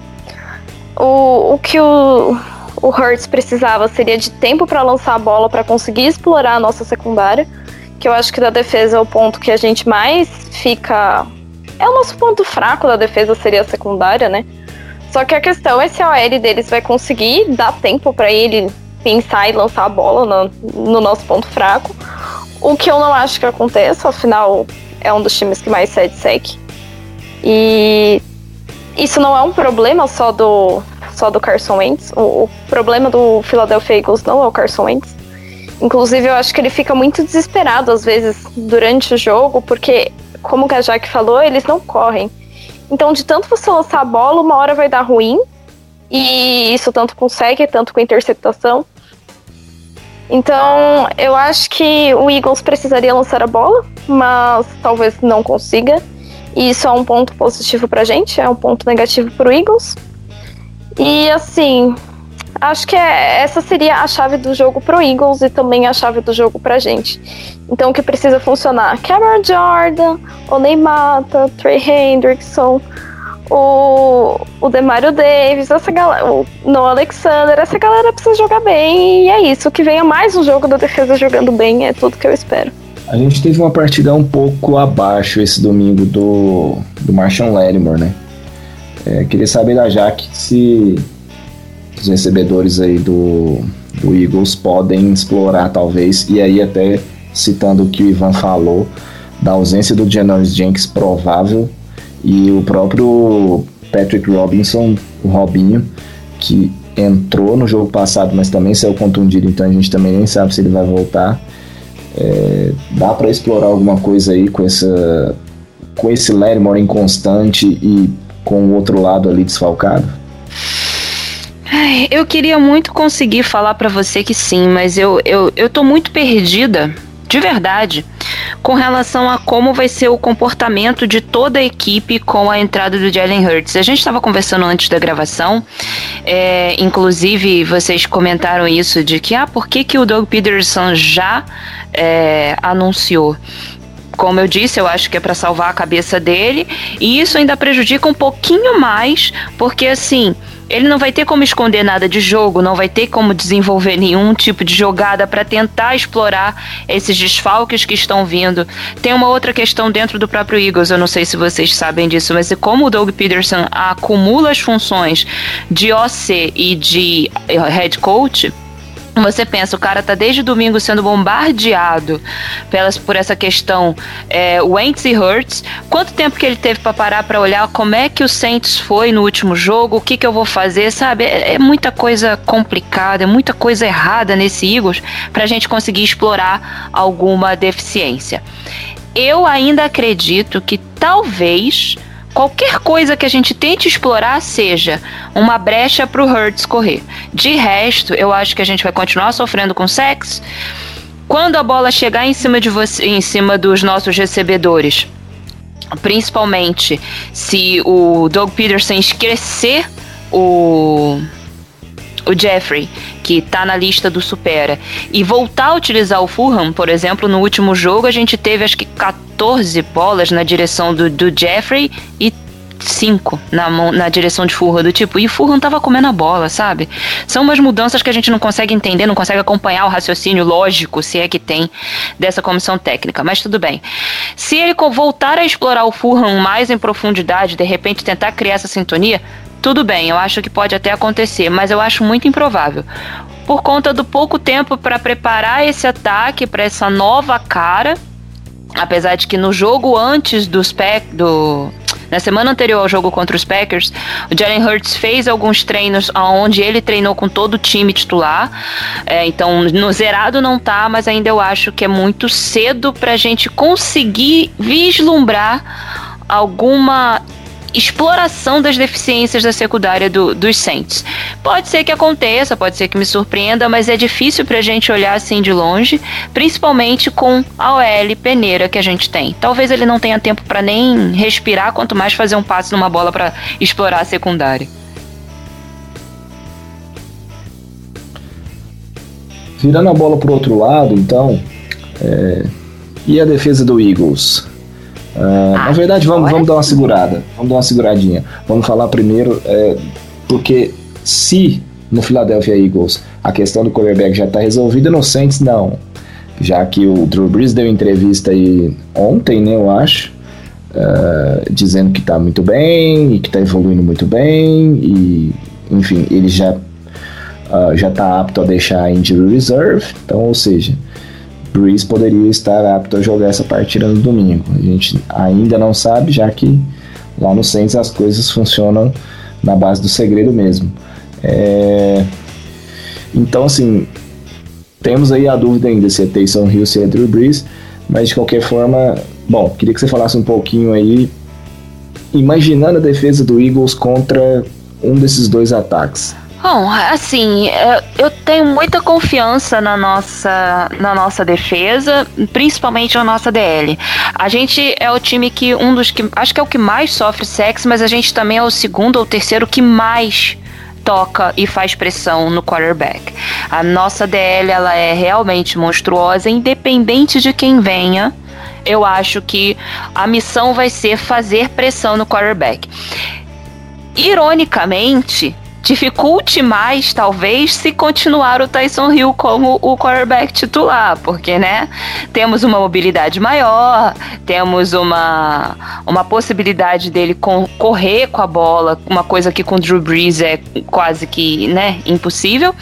Speaker 4: O, o que o, o Hurts precisava seria de tempo para lançar a bola para conseguir explorar a nossa secundária. Que eu acho que da defesa é o ponto que a gente mais fica é o nosso ponto fraco da defesa seria a secundária, né? Só que a questão é se a OL deles vai conseguir dar tempo para ele pensar e lançar a bola no, no, nosso ponto fraco. O que eu não acho que aconteça, afinal é um dos times que mais cede sec. E isso não é um problema só do só do Carson Wentz. O, o problema do Philadelphia Eagles não é o Carson Wentz. Inclusive, eu acho que ele fica muito desesperado às vezes durante o jogo, porque como a Jaque falou, eles não correm. Então, de tanto você lançar a bola, uma hora vai dar ruim. E isso tanto com sec, tanto com interceptação. Então, eu acho que o Eagles precisaria lançar a bola, mas talvez não consiga. E isso é um ponto positivo pra gente, é um ponto negativo pro Eagles. E assim, acho que é, essa seria a chave do jogo pro Eagles e também a chave do jogo pra gente. Então o que precisa funcionar? Cameron Jordan, o Neymar, Trey Hendrickson, o, o Demario Davis, essa galera, o Noah Alexander, essa galera precisa jogar bem e é isso. Que venha mais um jogo da defesa jogando bem é tudo que eu espero.
Speaker 2: A gente teve uma partida um pouco abaixo esse domingo do, do Marshall Lattimore, né? É, queria saber da Jaque se os recebedores aí do, do Eagles podem explorar talvez, e aí até citando o que o Ivan falou, da ausência do Janoris Jenks provável e o próprio Patrick Robinson, o Robinho, que entrou no jogo passado, mas também saiu contundido, então a gente também nem sabe se ele vai voltar. É, dá para explorar alguma coisa aí com essa com esse Lattimore inconstante e com o outro lado ali desfalcado?
Speaker 5: Eu queria muito conseguir falar para você que sim, mas eu, eu, eu tô muito perdida, de verdade, com relação a como vai ser o comportamento de toda a equipe com a entrada do Jalen Hurts. A gente estava conversando antes da gravação, é, inclusive vocês comentaram isso de que, ah, por que, que o Doug Peterson já é, anunciou? como eu disse, eu acho que é para salvar a cabeça dele, e isso ainda prejudica um pouquinho mais, porque assim, ele não vai ter como esconder nada de jogo, não vai ter como desenvolver nenhum tipo de jogada para tentar explorar esses desfalques que estão vindo. Tem uma outra questão dentro do próprio Eagles, eu não sei se vocês sabem disso, mas é como o Doug Peterson acumula as funções de OC e de eh, head coach, você pensa, o cara tá desde domingo sendo bombardeado pelas, por essa questão é, Wentz e Hurts. Quanto tempo que ele teve para parar para olhar como é que o Saints foi no último jogo, o que que eu vou fazer, sabe? É, é muita coisa complicada, é muita coisa errada nesse Eagles pra gente conseguir explorar alguma deficiência. Eu ainda acredito que talvez qualquer coisa que a gente tente explorar seja uma brecha para o Hurts correr. De resto, eu acho que a gente vai continuar sofrendo com sexo. Quando a bola chegar em cima de você, em cima dos nossos recebedores, principalmente se o Doug Peterson esquecer o o Jeffrey, que tá na lista do Supera, e voltar a utilizar o Fulham, por exemplo, no último jogo a gente teve acho que 14 bolas na direção do, do Jeffrey e 5 na, na direção de Fulham, do tipo, e Fulham tava comendo a bola, sabe? São umas mudanças que a gente não consegue entender, não consegue acompanhar o raciocínio lógico, se é que tem, dessa comissão técnica, mas tudo bem. Se ele voltar a explorar o Fulham mais em profundidade, de repente tentar criar essa sintonia, tudo bem, eu acho que pode até acontecer, mas eu acho muito improvável. Por conta do pouco tempo para preparar esse ataque para essa nova cara, apesar de que no jogo antes dos Pack, do na semana anterior ao jogo contra os Packers, o Jalen Hurts fez alguns treinos onde ele treinou com todo o time titular. É, então, no zerado não tá, mas ainda eu acho que é muito cedo para a gente conseguir vislumbrar alguma exploração das deficiências da secundária do, dos Saints. Pode ser que aconteça, pode ser que me surpreenda, mas é difícil pra gente olhar assim de longe, principalmente com a OL peneira que a gente tem. Talvez ele não tenha tempo para nem respirar, quanto mais fazer um passe numa bola para explorar a secundária.
Speaker 2: Virando a bola pro outro lado, então, é... e a defesa do Eagles? Uh, ah, na verdade, vamos, vamos dar uma segurada. Vamos dar uma seguradinha. Vamos falar primeiro, é, porque se no Philadelphia Eagles a questão do quarterback já está resolvida, no Saints não. Já que o Drew Brees deu entrevista aí ontem, né, eu acho, uh, dizendo que está muito bem e que está evoluindo muito bem e, enfim, ele já uh, já está apto a deixar a injury reserve. Então, ou seja, Breeze poderia estar apto a jogar essa partida no domingo. A gente ainda não sabe, já que lá no Saints as coisas funcionam na base do segredo mesmo. É... Então, assim, temos aí a dúvida ainda se é Taysom Hill, se é Drew Brees, mas de qualquer forma, bom, queria que você falasse um pouquinho aí, imaginando a defesa do Eagles contra um desses dois ataques.
Speaker 5: Bom, assim, é, eu tenho muita confiança na nossa, na nossa defesa, principalmente na nossa DL. A gente é o time que, um dos que, acho que é o que mais sofre sexo, mas a gente também é o segundo ou terceiro que mais toca e faz pressão no quarterback. A nossa DL ela é realmente monstruosa, independente de quem venha. Eu acho que a missão vai ser fazer pressão no quarterback. Ironicamente, dificulte mais, talvez, se continuar o Tyson Hill como o quarterback titular, porque, né, temos uma mobilidade maior, temos uma, uma possibilidade dele com, correr com a bola, uma coisa que com o Drew Brees é quase que, né, impossível.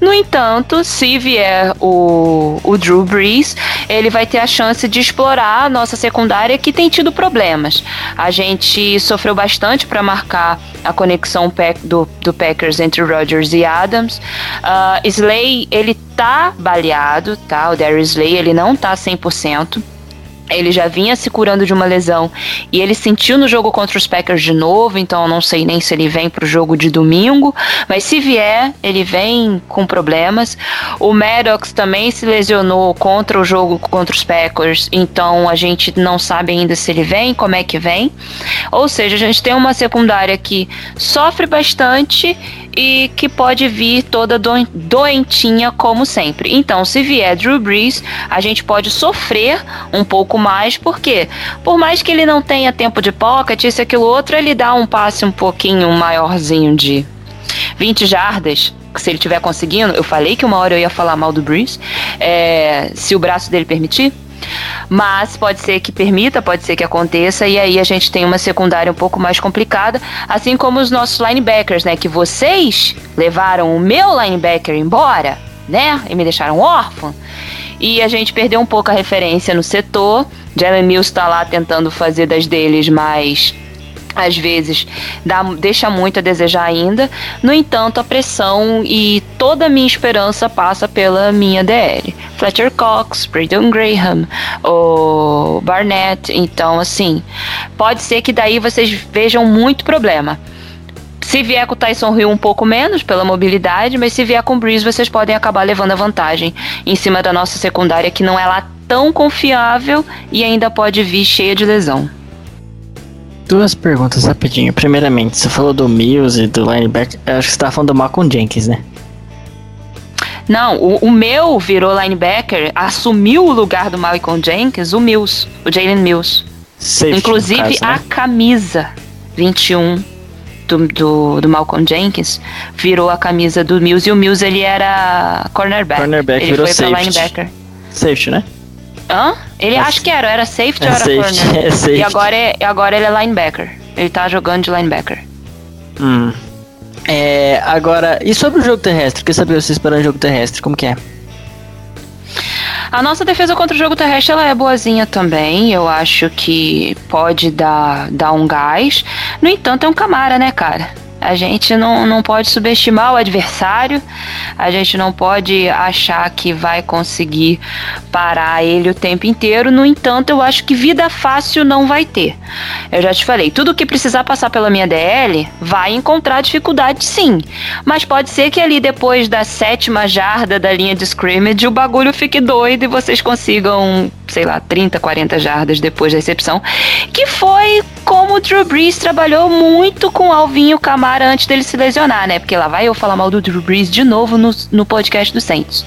Speaker 5: No entanto, se vier o, o Drew Brees, ele vai ter a chance de explorar a nossa secundária que tem tido problemas. A gente sofreu bastante para marcar a conexão do, do Packers entre Rodgers e Adams. Uh, Slay, ele tá baleado, tá? O Darius Slay, ele não tá 100%. Ele já vinha se curando de uma lesão e ele sentiu no jogo contra os Packers de novo, então eu não sei nem se ele vem para o jogo de domingo, mas se vier, ele vem com problemas. O Maddox também se lesionou contra o jogo contra os Packers, então a gente não sabe ainda se ele vem, como é que vem. Ou seja, a gente tem uma secundária que sofre bastante e que pode vir toda doentinha como sempre. Então, se vier Drew Brees, a gente pode sofrer um pouco mais, porque por mais que ele não tenha tempo de pocket, isso aquilo outro, ele dá um passe um pouquinho maiorzinho de 20 jardas, se ele estiver conseguindo, eu falei que uma hora eu ia falar mal do Brees, é, se o braço dele permitir, mas pode ser que permita, pode ser que aconteça, e aí a gente tem uma secundária um pouco mais complicada, assim como os nossos linebackers, né? Que vocês levaram o meu linebacker embora, né? E me deixaram órfão. E a gente perdeu um pouco a referência no setor. Jalen Mills está lá tentando fazer das deles mais às vezes dá, deixa muito a desejar ainda. No entanto, a pressão e toda a minha esperança passa pela minha DL. Fletcher Cox, Brandon Graham, o Barnett. Então, assim, pode ser que daí vocês vejam muito problema. Se vier com o Tyson Hill um pouco menos pela mobilidade, mas se vier com o Breeze, vocês podem acabar levando a vantagem em cima da nossa secundária, que não é lá tão confiável e ainda pode vir cheia de lesão.
Speaker 3: Duas perguntas rapidinho. Primeiramente, você falou do Mills e do linebacker. Eu acho que você tava falando do Malcolm Jenkins, né?
Speaker 5: Não, o, o, meu virou linebacker, assumiu o lugar do Malcolm Jenkins, o Mills, o Jalen Mills. Safety, Inclusive caso, né? a camisa 21 do, do, do, Malcolm Jenkins virou a camisa do Mills e o Mills ele era cornerback.
Speaker 3: Cornerback
Speaker 5: ele
Speaker 3: virou foi safety. linebacker. Safety, né?
Speaker 5: Hã? Ele é, acho que era, era safety é ou era safety, corner? É safety. E agora, é, agora ele é linebacker. Ele tá jogando de linebacker.
Speaker 3: Hum. É, agora, e sobre o jogo terrestre? Quer saber você esperando o jogo terrestre? Como que é?
Speaker 5: A nossa defesa contra o jogo terrestre ela é boazinha também. Eu acho que pode dar, dar um gás. No entanto, é um Camara, né, cara? A gente não, não pode subestimar o adversário, a gente não pode achar que vai conseguir parar ele o tempo inteiro. No entanto, eu acho que vida fácil não vai ter. Eu já te falei, tudo que precisar passar pela minha DL vai encontrar dificuldade sim. Mas pode ser que ali depois da sétima jarda da linha de scrimmage o bagulho fique doido e vocês consigam, sei lá, 30, 40 jardas depois da recepção. Que foi como o Drew Brees trabalhou muito com o Alvinho Camara antes dele se lesionar, né? Porque lá vai eu falar mal do Drew Brees de novo no, no podcast do Saints.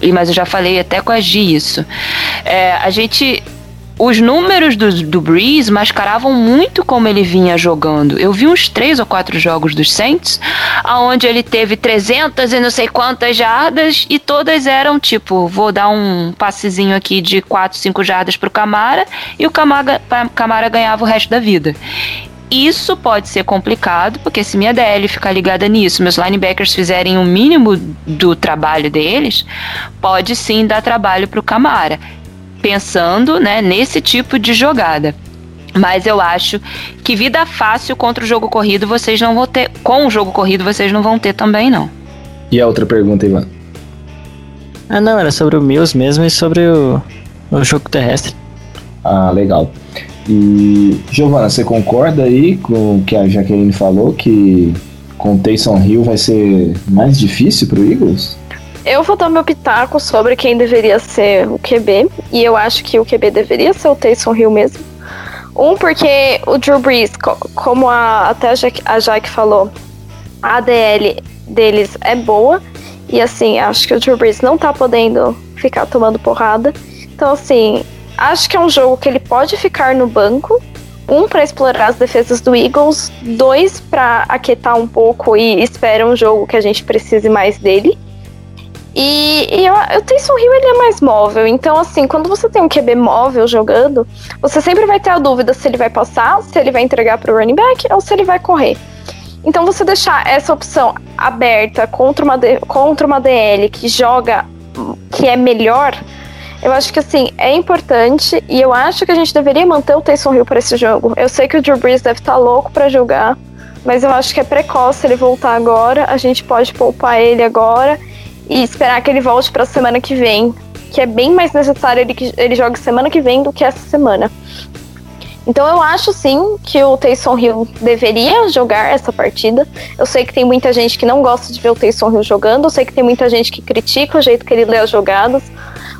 Speaker 5: E, mas eu já falei até com a G isso. É, a gente os números do, do Breeze mascaravam muito como ele vinha jogando. Eu vi uns três ou quatro jogos dos Saints, aonde ele teve 300 e não sei quantas jardas e todas eram tipo, vou dar um passezinho aqui de 4, 5 jardas pro Camara e o Camara, Camara ganhava o resto da vida. Isso pode ser complicado, porque se minha DL ficar ligada nisso, meus linebackers fizerem o mínimo do trabalho deles, pode sim dar trabalho para o Camara. Pensando né, nesse tipo de jogada. Mas eu acho que vida fácil contra o jogo corrido vocês não vão ter. Com o jogo corrido vocês não vão ter também, não.
Speaker 2: E a outra pergunta, Ivan?
Speaker 3: Ah, não, era sobre o Mills mesmo e sobre o, o jogo terrestre.
Speaker 2: Ah, legal. E, Giovana, você concorda aí com o que a Jaqueline falou, que com o Taysom Hill vai ser mais difícil para o Eagles?
Speaker 4: Eu vou dar meu pitaco sobre quem deveria ser o QB, e eu acho que o QB deveria ser o Taysom Hill mesmo. Um, porque o Drew Brees, como a, até a Jaque, a Jaque falou, a ADL deles é boa, e assim, acho que o Drew Brees não tá podendo ficar tomando porrada. Então, assim, Acho que é um jogo que ele pode ficar no banco um para explorar as defesas do Eagles, dois para aquietar um pouco e espera um jogo que a gente precise mais dele. E, e eu, o Taysom Hill ele é mais móvel, então assim, quando você tem um QB móvel jogando, você sempre vai ter a dúvida se ele vai passar, se ele vai entregar para o running back ou se ele vai correr. Então você deixar essa opção aberta contra uma, contra uma DL que joga, que é melhor, eu acho que assim, é importante e eu acho que a gente deveria manter o Taysom Hill para esse jogo. Eu sei que o Drew Brees deve estar tá louco para jogar, mas eu acho que é precoce ele voltar agora, a gente pode poupar ele agora e esperar que ele volte para a semana que vem, que é bem mais necessário ele que ele jogue semana que vem do que essa semana. Então eu acho sim que o Taysom Hill deveria jogar essa partida. Eu sei que tem muita gente que não gosta de ver o Taysom Hill jogando, eu sei que tem muita gente que critica o jeito que ele lê as jogadas,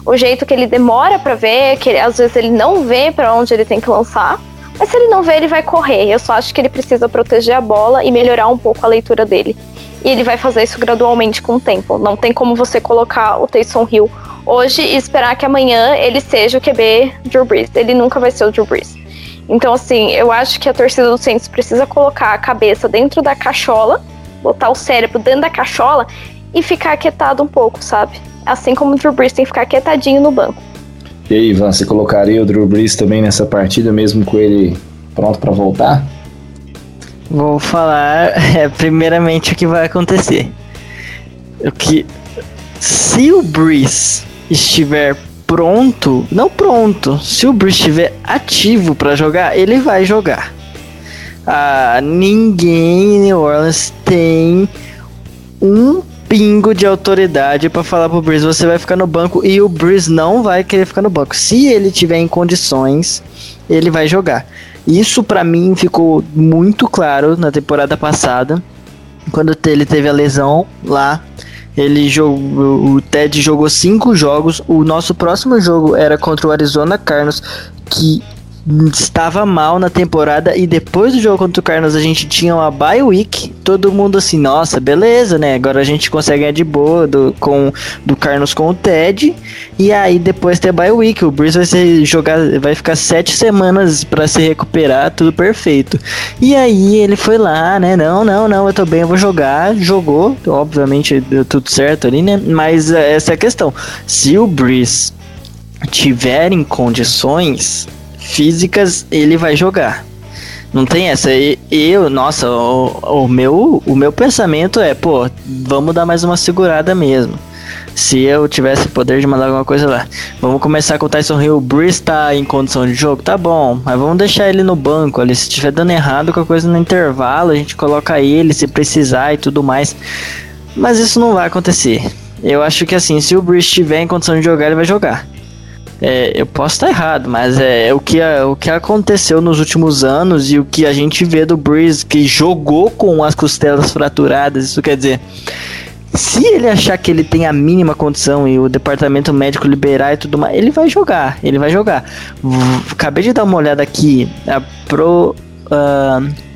Speaker 4: o jeito que ele demora para ver, que ele, às vezes ele não vê para onde ele tem que lançar. Mas se ele não vê, ele vai correr. Eu só acho que ele precisa proteger a bola e melhorar um pouco a leitura dele. E ele vai fazer isso gradualmente com o tempo. Não tem como você colocar o Taysom Hill hoje e esperar que amanhã ele seja o QB Drew Brees. Ele nunca vai ser o Drew Brees. Então, assim, eu acho que a torcida do Saints precisa colocar a cabeça dentro da cachola, botar o cérebro dentro da cachola e ficar quietado um pouco, sabe? Assim como o Drew Brees tem que ficar quietadinho no banco.
Speaker 2: E aí, Ivan, você colocaria o Drew Brees também nessa partida, mesmo com ele pronto para voltar?
Speaker 3: Vou falar é, primeiramente o que vai acontecer. O que se o Breeze estiver pronto, não pronto, se o Breeze estiver ativo para jogar, ele vai jogar. Ah, ninguém em New Orleans tem um pingo de autoridade para falar pro Breeze você vai ficar no banco e o Breeze não vai querer ficar no banco. Se ele tiver em condições, ele vai jogar. Isso para mim ficou muito claro na temporada passada, quando ele teve a lesão lá. Ele jogou, o Ted jogou cinco jogos. O nosso próximo jogo era contra o Arizona Cardinals, que estava mal na temporada e depois do jogo contra o Carlos a gente tinha uma bye week, todo mundo assim, nossa, beleza, né? Agora a gente consegue ganhar de boa do, com, do Carlos com o Ted. E aí depois ter bye week, o Bruce vai ser jogar, vai ficar sete semanas para se recuperar, tudo perfeito. E aí ele foi lá, né? Não, não, não, eu tô bem, eu vou jogar. Jogou, obviamente deu tudo certo ali, né? Mas essa é a questão. Se o Breeze tiver em condições, físicas, ele vai jogar. Não tem essa. Eu, nossa, o, o, meu, o meu pensamento é, pô, vamos dar mais uma segurada mesmo. Se eu tivesse poder de mandar alguma coisa lá. Vamos começar com o Tyson Hill. O Brice tá em condição de jogo? Tá bom. Mas vamos deixar ele no banco ali. Se estiver dando errado com a coisa no intervalo, a gente coloca ele se precisar e tudo mais. Mas isso não vai acontecer. Eu acho que assim, se o Brice estiver em condição de jogar, ele vai jogar. É, eu posso estar errado, mas é o que, o que aconteceu nos últimos anos e o que a gente vê do Breeze que jogou com as costelas fraturadas. Isso quer dizer, se ele achar que ele tem a mínima condição e o departamento médico liberar e tudo mais, ele vai jogar. Ele vai jogar. Acabei de dar uma olhada aqui. Pro. Uh,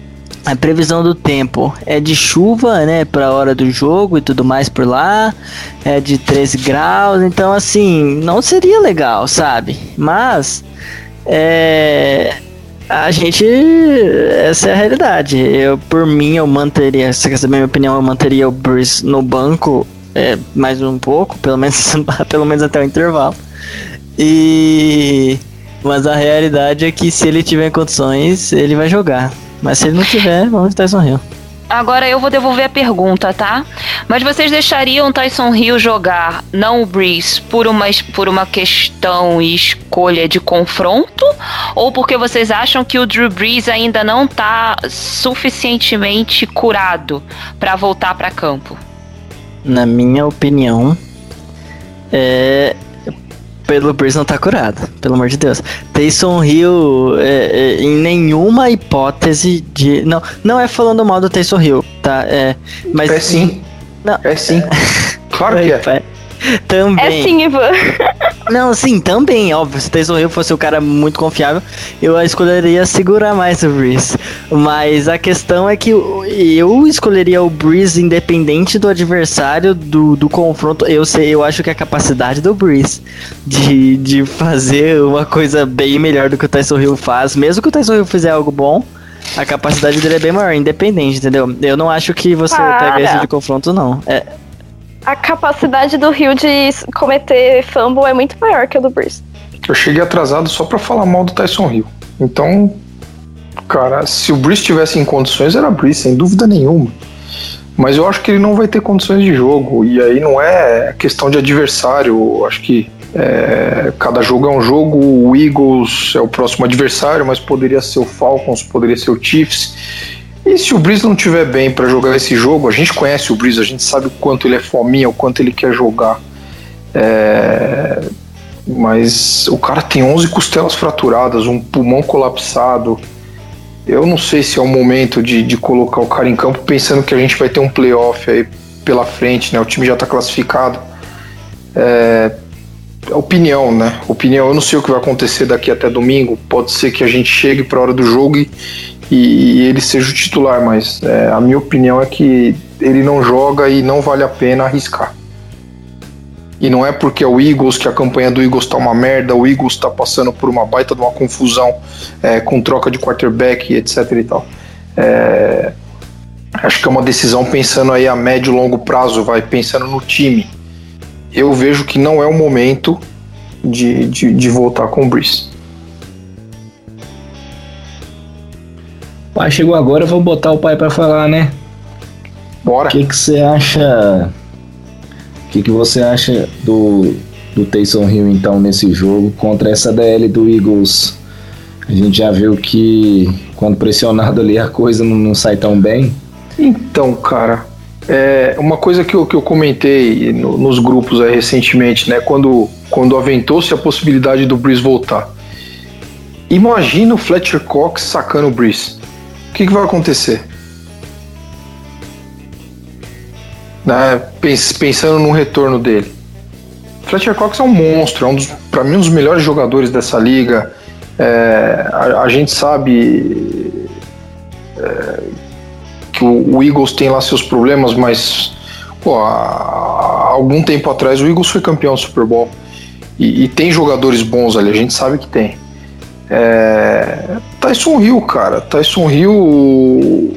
Speaker 3: a previsão do tempo é de chuva, né, para a hora do jogo e tudo mais por lá, é de 13 graus, então assim, não seria legal, sabe? Mas é a gente essa é a realidade. Eu por mim eu manteria, se quer saber minha opinião, eu manteria o Bruce no banco é, mais um pouco, pelo menos pelo menos até o intervalo. E mas a realidade é que se ele tiver condições, ele vai jogar. Mas se ele não tiver, vamos de Tyson Hill.
Speaker 5: Agora eu vou devolver a pergunta, tá? Mas vocês deixariam Tyson Hill jogar, não o Breeze, por uma, por uma questão e escolha de confronto? Ou porque vocês acham que o Drew Brees ainda não tá suficientemente curado para voltar para campo?
Speaker 3: Na minha opinião, é, pelo Breeze não tá curado, pelo amor de Deus. Taysom Hill, é, é, em nenhuma hipótese de. Não, não é falando mal do Taysom Hill, tá? É, mas.
Speaker 2: É sim.
Speaker 3: Não,
Speaker 2: é sim. claro que é.
Speaker 3: Também.
Speaker 4: É sim, Ivan.
Speaker 3: Não, sim, também, óbvio. Se o Taysom Hill fosse um cara muito confiável, eu escolheria segurar mais o Breeze. Mas a questão é que eu escolheria o Breeze independente do adversário, do, do confronto. Eu sei, eu acho que a capacidade do Breeze de, de fazer uma coisa bem melhor do que o Tyson Hill faz, mesmo que o Tyson Hill fizer algo bom, a capacidade dele é bem maior, independente, entendeu? Eu não acho que você
Speaker 4: Para.
Speaker 3: pega esse de confronto, não. É,
Speaker 4: A capacidade do Rio de cometer fumble é muito maior que a do Breeze.
Speaker 6: Eu cheguei atrasado só pra falar mal do Tyson Hill. Então, cara, se o Breeze tivesse em condições, era Breeze, sem dúvida nenhuma. Mas eu acho que ele não vai ter condições de jogo. E aí não é questão de adversário. Eu acho que é, cada jogo é um jogo. O Eagles é o próximo adversário, mas poderia ser o Falcons, poderia ser o Chiefs. E se o Breeze não tiver bem pra jogar esse jogo, a gente conhece o Breeze, a gente sabe o quanto ele é fominha, o quanto ele quer jogar. É, mas o cara tem 11 costelas fraturadas, um pulmão colapsado. Eu não sei se é o momento de, de colocar o cara em campo pensando que a gente vai ter um playoff aí pela frente, né? O time já tá classificado. É, opinião, né? Opinião, eu não sei o que vai acontecer daqui até domingo. Pode ser que a gente chegue para hora do jogo e, e ele seja o titular, mas é, a minha opinião é que ele não joga e não vale a pena arriscar. E não é porque é o Eagles que a campanha do Eagles tá uma merda, o Eagles tá passando por uma baita de uma confusão é, com troca de quarterback, etc e tal. É, acho que é uma decisão pensando aí a médio e longo prazo, vai pensando no time. Eu vejo que não é o momento de, de, de voltar com o Breeze.
Speaker 2: Pai chegou agora, vou botar o pai pra falar, né?
Speaker 6: Bora.
Speaker 2: O que que você acha? O que que você acha do do Taysom Hill então nesse jogo contra essa DL do Eagles? A gente já viu que quando pressionado ali a coisa não, não sai tão bem.
Speaker 6: Então, cara, é uma coisa que eu, que eu comentei no- nos grupos aí recentemente, né? Quando, quando aventou-se a possibilidade do Breeze voltar. Imagina o Fletcher Cox sacando o Breeze. Que, que vai acontecer? Né, pens- pensando no retorno dele. Fletcher Cox é um monstro, é um dos, para mim um dos melhores jogadores dessa liga. É, a, a gente sabe é, que o, o Eagles tem lá seus problemas, mas pô, há, há algum tempo atrás o Eagles foi campeão do Super Bowl e, e tem jogadores bons ali, a gente sabe que tem. É, Tyson Hill, cara, Tyson Hill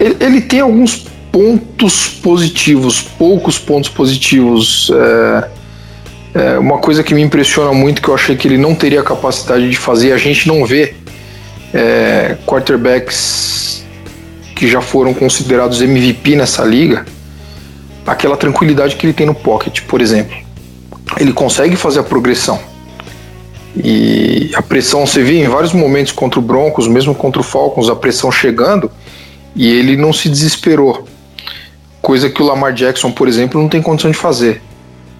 Speaker 6: ele, ele tem alguns pontos positivos, poucos pontos positivos. É, é, uma coisa que me impressiona muito, que eu achei que ele não teria capacidade de fazer, a gente não vê é, quarterbacks que já foram considerados MVP nessa liga, aquela tranquilidade que ele tem no pocket, por exemplo. Ele consegue fazer a progressão. E a pressão, você vê em vários momentos contra o Broncos, mesmo contra o Falcons, a pressão chegando, e ele não se desesperou. Coisa que o Lamar Jackson, por exemplo, não tem condição de fazer.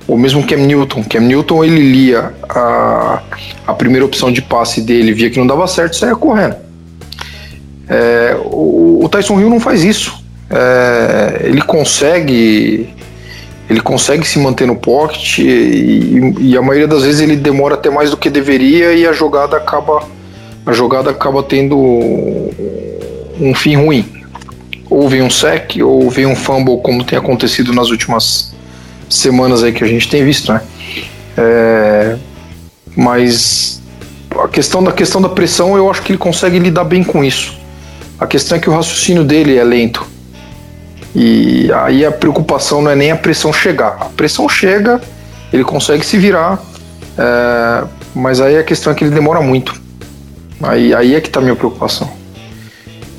Speaker 6: Ou mesmo Cam Newton. Cam Newton, ele lia a, a primeira opção de passe dele, via que não dava certo, saia correndo. É, o, o Tyson Hill não faz isso. É, ele consegue ele consegue se manter no pocket e, e a maioria das vezes ele demora até mais do que deveria e a jogada acaba a jogada acaba tendo um fim ruim. Ou vem um sec, ou vem um fumble, como tem acontecido nas últimas semanas aí que a gente tem visto, né? É, mas a questão da questão da pressão, eu acho que ele consegue lidar bem com isso. A questão é que o raciocínio dele é lento. E aí a preocupação não é nem a pressão chegar. A pressão chega, ele consegue se virar, é, mas aí a questão é que ele demora muito. Aí, aí é que tá a minha preocupação.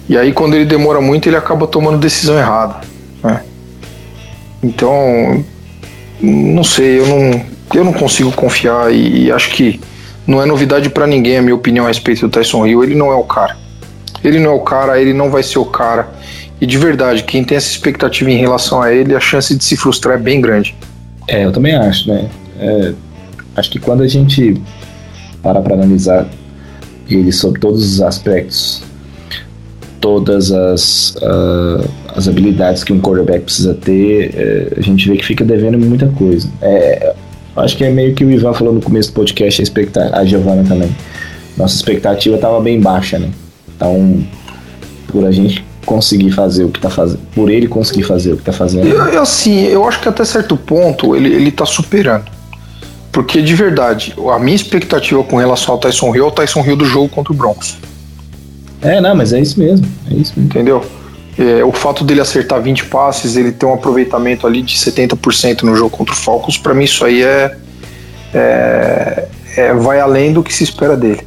Speaker 6: E aí quando ele demora muito, ele acaba tomando decisão errada. né? Então, não sei, eu não, eu não consigo confiar e, e acho que não é novidade pra ninguém a minha opinião a respeito do Tyson Hill. Ele não é o cara. Ele não é o cara, ele não vai ser o cara. E de verdade, quem tem essa expectativa em relação a ele, a chance de se frustrar é bem grande.
Speaker 2: É, eu também acho, né? É, acho que quando a gente para para analisar ele sob todos os aspectos, todas as, uh, as habilidades que um quarterback precisa ter, é, a gente vê que fica devendo muita coisa. É, acho que é meio que o Ivan falou no começo do podcast, a, expectativa, a Giovana também. Nossa expectativa estava bem baixa, né? Então, por a gente conseguir fazer o que tá fazendo, por ele conseguir fazer o que tá fazendo.
Speaker 6: Eu, assim, eu acho que até certo ponto ele, ele tá superando. Porque de verdade, a minha expectativa com relação ao Tyson Hill é o Tyson Hill do jogo contra o Broncos.
Speaker 2: É, não, mas é isso mesmo. É isso mesmo.
Speaker 6: Entendeu? É, o fato dele acertar 20 passes, ele ter um aproveitamento ali de 70% no jogo contra o Falcons, para mim isso aí é, é, é, vai além do que se espera dele.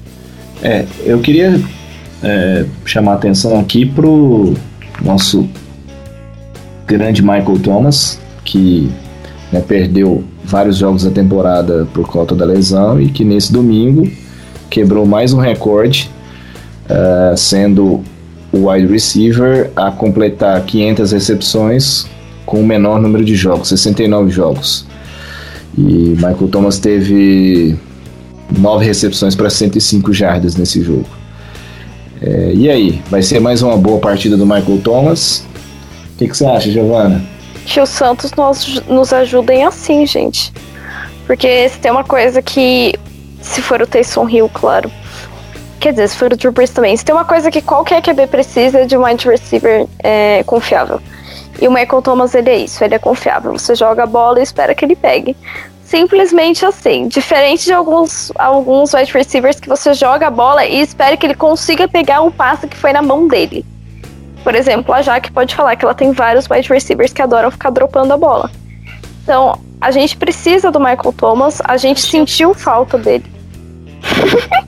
Speaker 2: É, eu queria é, chamar atenção aqui pro nosso grande Michael Thomas, que né, perdeu vários jogos da temporada por conta da lesão e que nesse domingo quebrou mais um recorde, uh, sendo o wide receiver a completar 500 recepções com o menor número de jogos, 69 jogos. E Michael Thomas teve 9 recepções para 105 jardas nesse jogo. É, e aí, vai ser mais uma boa partida do Michael Thomas? O que, que você acha, Giovana?
Speaker 4: Que os Santos nos, nos ajudem assim, gente. Porque se tem uma coisa que, se for o Taysom Hill, claro. Quer dizer, se for o Drew Brees também. Se tem uma coisa que qualquer QB precisa é de um wide receiver é, confiável. E o Michael Thomas, ele é isso, ele é confiável. Você joga a bola e espera que ele pegue simplesmente assim. Diferente de alguns, alguns wide receivers que você joga a bola e espera que ele consiga pegar o passe que foi na mão dele. Por exemplo, a Jaque pode falar que ela tem vários wide receivers que adoram ficar dropando a bola. Então, a gente precisa do Michael Thomas, a gente sentiu falta dele.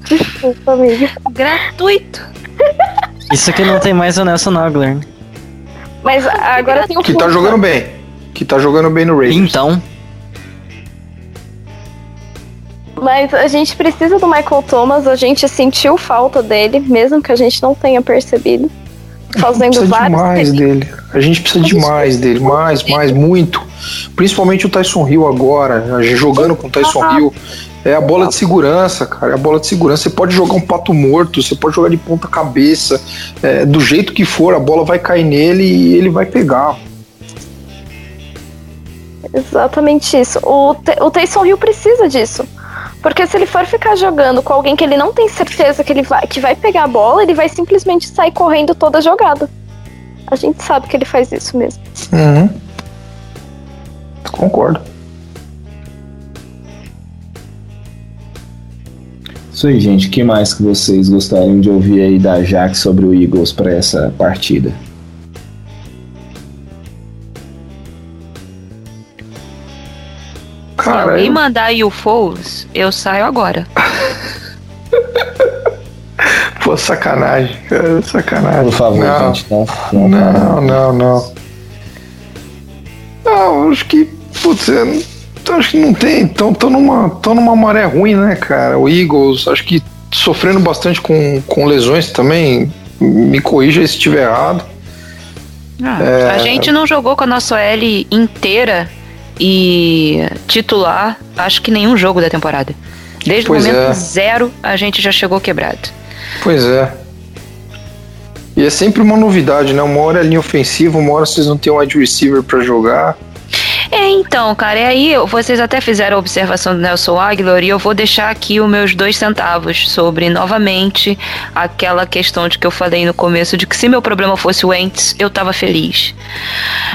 Speaker 4: Desculpa, amiga.
Speaker 5: Gratuito.
Speaker 3: Isso que não tem mais o Nelson Nogler. Né?
Speaker 4: Mas agora tem o
Speaker 6: Que tá jogando bem. Que tá jogando bem no Raiders.
Speaker 3: Então,
Speaker 4: Mas a gente precisa do Michael Thomas, a gente sentiu falta dele, mesmo que a gente não tenha percebido. Fazendo
Speaker 6: precisa
Speaker 4: vários.
Speaker 6: demais dele. A gente precisa
Speaker 4: A gente
Speaker 6: demais dele, mais, mais, muito. Principalmente o Tyson Hill agora, jogando com o Tyson
Speaker 4: Ah.
Speaker 6: Hill. É a bola de segurança, cara. É a bola de segurança. Você pode jogar um pato morto, você pode jogar de ponta cabeça. é, do jeito que for, a bola vai cair nele e ele vai pegar.
Speaker 4: Exatamente isso. O, T- o Taysom Hill precisa disso. Porque se ele for ficar jogando com alguém que ele não tem certeza que ele vai, que vai pegar a bola, ele vai simplesmente sair correndo toda a jogada. A gente sabe que ele faz isso mesmo.
Speaker 6: Uhum. Concordo.
Speaker 2: Isso aí, gente. O que mais que vocês gostariam de ouvir aí da Jaque sobre o Eagles para essa partida?
Speaker 5: Se
Speaker 6: Cara,
Speaker 5: alguém
Speaker 6: eu-
Speaker 5: mandar UFOs, eu saio agora.
Speaker 6: pô, sacanagem, cara, sacanagem.
Speaker 2: Por favor,
Speaker 6: não,
Speaker 2: gente, não, não.
Speaker 6: Não, não, não. Não, acho que, putz, acho que não tem. Estão tão numa, tão numa maré ruim, né, cara? O Eagles, acho que sofrendo bastante com, com lesões também. Me corrija se estiver errado.
Speaker 5: Ah,
Speaker 6: É.
Speaker 5: A gente não jogou com a nossa L inteira e titular, acho que nenhum jogo da temporada. Desde
Speaker 6: Pois
Speaker 5: o momento
Speaker 6: é.
Speaker 5: zero, a gente já chegou quebrado.
Speaker 6: Pois é. E é sempre uma novidade, né? Uma hora é linha ofensiva, uma hora vocês não têm um wide receiver pra jogar.
Speaker 5: É, então, cara, e aí vocês até fizeram a observação do Nelson Aguilar e eu vou deixar aqui os meus dois centavos sobre, novamente, aquela questão de que eu falei no começo de que se meu problema fosse o Wentz, eu tava feliz.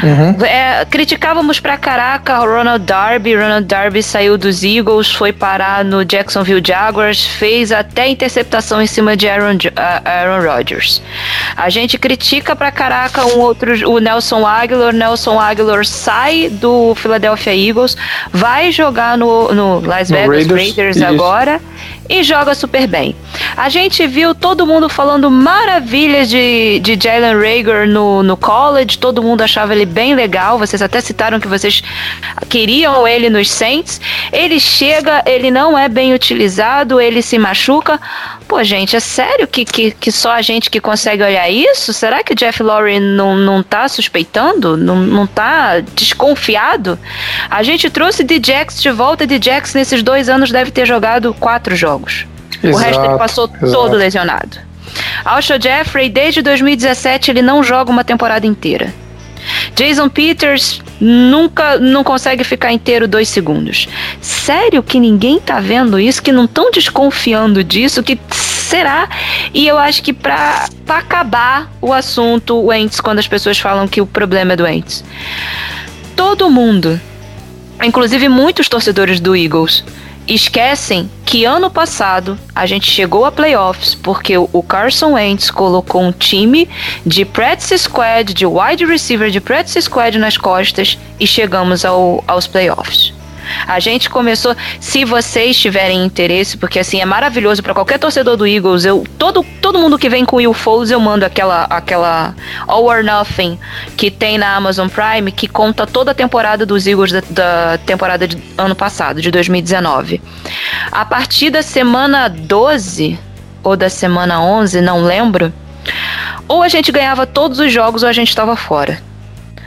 Speaker 6: Uhum.
Speaker 5: É, criticávamos pra caraca o Ronald Darby. Ronald Darby saiu dos Eagles, foi parar no Jacksonville Jaguars, fez até interceptação em cima de Aaron, Jo- a- Aaron Rodgers. A gente critica pra caraca um outro, o Nelson Aguilar. Nelson Aguilar sai do Philadelphia Eagles, vai jogar no, no Las
Speaker 6: No
Speaker 5: Vegas
Speaker 6: Raiders,
Speaker 5: Raiders, agora e joga super bem. A gente viu todo mundo falando maravilhas de, de Jalen Rager no, no college, todo mundo achava ele bem legal. Vocês até citaram que vocês queriam ele nos Saints. Ele chega, ele não é bem utilizado, ele se machuca. Pô, gente, é sério que, que, que só a gente que consegue olhar isso? Será que o Jeff Lowry não, não tá suspeitando? Não, não tá desconfiado? A gente trouxe Djax de volta. Djax nesses dois anos deve ter jogado quatro jogos. O resto ele
Speaker 6: Exato,
Speaker 5: passou
Speaker 6: exato.
Speaker 5: todo lesionado. Alshon Jeffrey, desde 2017, ele não joga uma temporada inteira. Jason Peters nunca não consegue ficar inteiro dois segundos. Sério que ninguém tá vendo isso? Que não estão desconfiando disso? Que será? E eu acho que pra, pra acabar o assunto, o Ents, quando as pessoas falam que o problema é doentes, todo mundo, inclusive muitos torcedores do Eagles, esquecem que ano passado a gente chegou a playoffs porque o Carson Wentz colocou um time de practice squad, de wide receiver de practice squad nas costas e chegamos ao, aos playoffs. A gente começou, se vocês tiverem interesse, porque assim é maravilhoso para qualquer torcedor do Eagles, eu todo todo mundo que vem com o Foles eu mando aquela aquela All or Nothing que tem na Amazon Prime que conta toda a temporada dos Eagles da, da temporada de ano passado, de 2019. A partir da semana 12 ou da semana 11, não lembro, ou a gente ganhava todos os jogos ou a gente estava fora.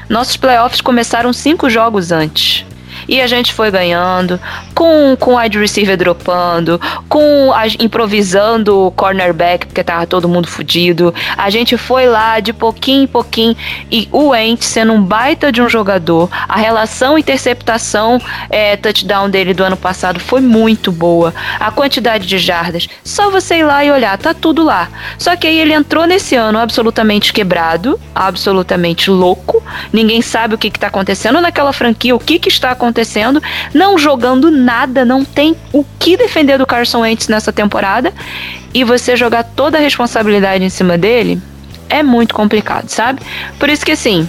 Speaker 5: Nossos playoffs começaram cinco jogos antes. E a gente foi ganhando, com, com wide receiver dropando, com a, improvisando cornerback, porque tava todo mundo fudido. A gente foi lá de pouquinho em pouquinho. E o Ent sendo um baita de um jogador, a relação interceptação é, touchdown dele do ano passado foi muito boa. A quantidade de jardas, só você ir lá e olhar, tá tudo lá. Só que aí ele entrou nesse ano absolutamente quebrado, absolutamente louco. Ninguém sabe o que, que tá acontecendo naquela franquia, o que, que está acontecendo acontecendo, não jogando nada, não tem o que defender do Carson Wentz nessa temporada, e você jogar toda a responsabilidade em cima dele é muito complicado, sabe? Por isso que assim,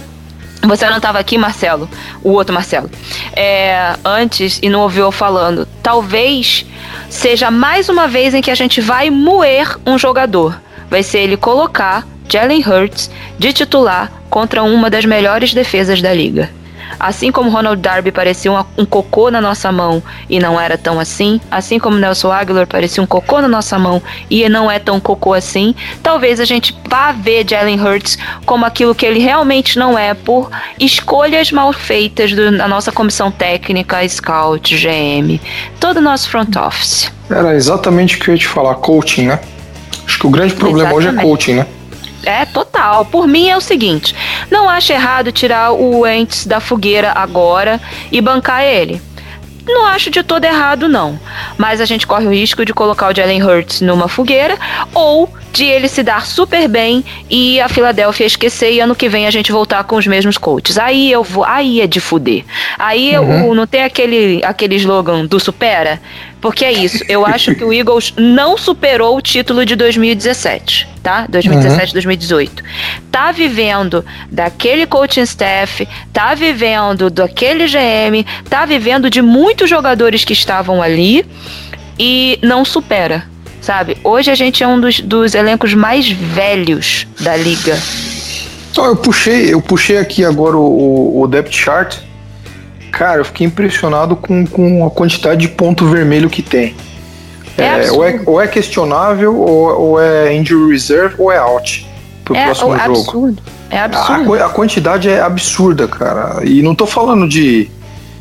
Speaker 5: você não estava aqui, Marcelo, o outro Marcelo, é, antes e não ouviu eu falando. Talvez seja mais uma vez em que a gente vai moer um jogador. Vai ser ele colocar Jalen Hurts de titular contra uma das melhores defesas da liga. Assim como Ronald Darby parecia um, um, cocô na nossa mão e não era tão assim, assim como Nelson Aguilar parecia um cocô na nossa mão e não é tão cocô assim, talvez a gente vá ver Jalen Hurts como aquilo que ele realmente não é por escolhas mal feitas do, da nossa comissão técnica, scout, GM, todo o nosso front office.
Speaker 6: Era exatamente o que eu ia te falar, coaching, né? Acho que o grande problema exatamente. hoje é coaching, né?
Speaker 5: É, total. Por mim é o seguinte: não acho errado tirar o Ents da fogueira agora e bancar ele. Não acho de todo errado, não. Mas a gente corre o risco de colocar o Jalen Hurts numa fogueira ou de ele se dar super bem e a Filadélfia esquecer e ano que vem a gente voltar com os mesmos coaches. Aí eu vou, aí é de fuder. Aí uhum. não tem aquele aquele slogan do supera, porque é isso. Eu acho que o Eagles não superou o título de 2017, tá? 2017, uhum. 2018. Tá vivendo daquele coaching staff, tá vivendo daquele GM, tá vivendo de muitos jogadores que estavam ali e não supera sabe? Hoje a gente é um dos, dos elencos mais velhos da liga.
Speaker 6: eu puxei, eu puxei aqui agora o, o depth chart. Cara, eu fiquei impressionado com, com a quantidade de ponto vermelho que tem. É, é ou, é, ou é questionável, ou, ou, é injury reserve, ou é out pro é, próximo é jogo.
Speaker 5: Absurdo. É absurdo.
Speaker 6: A, a, quantidade é absurda, cara. E não tô falando de.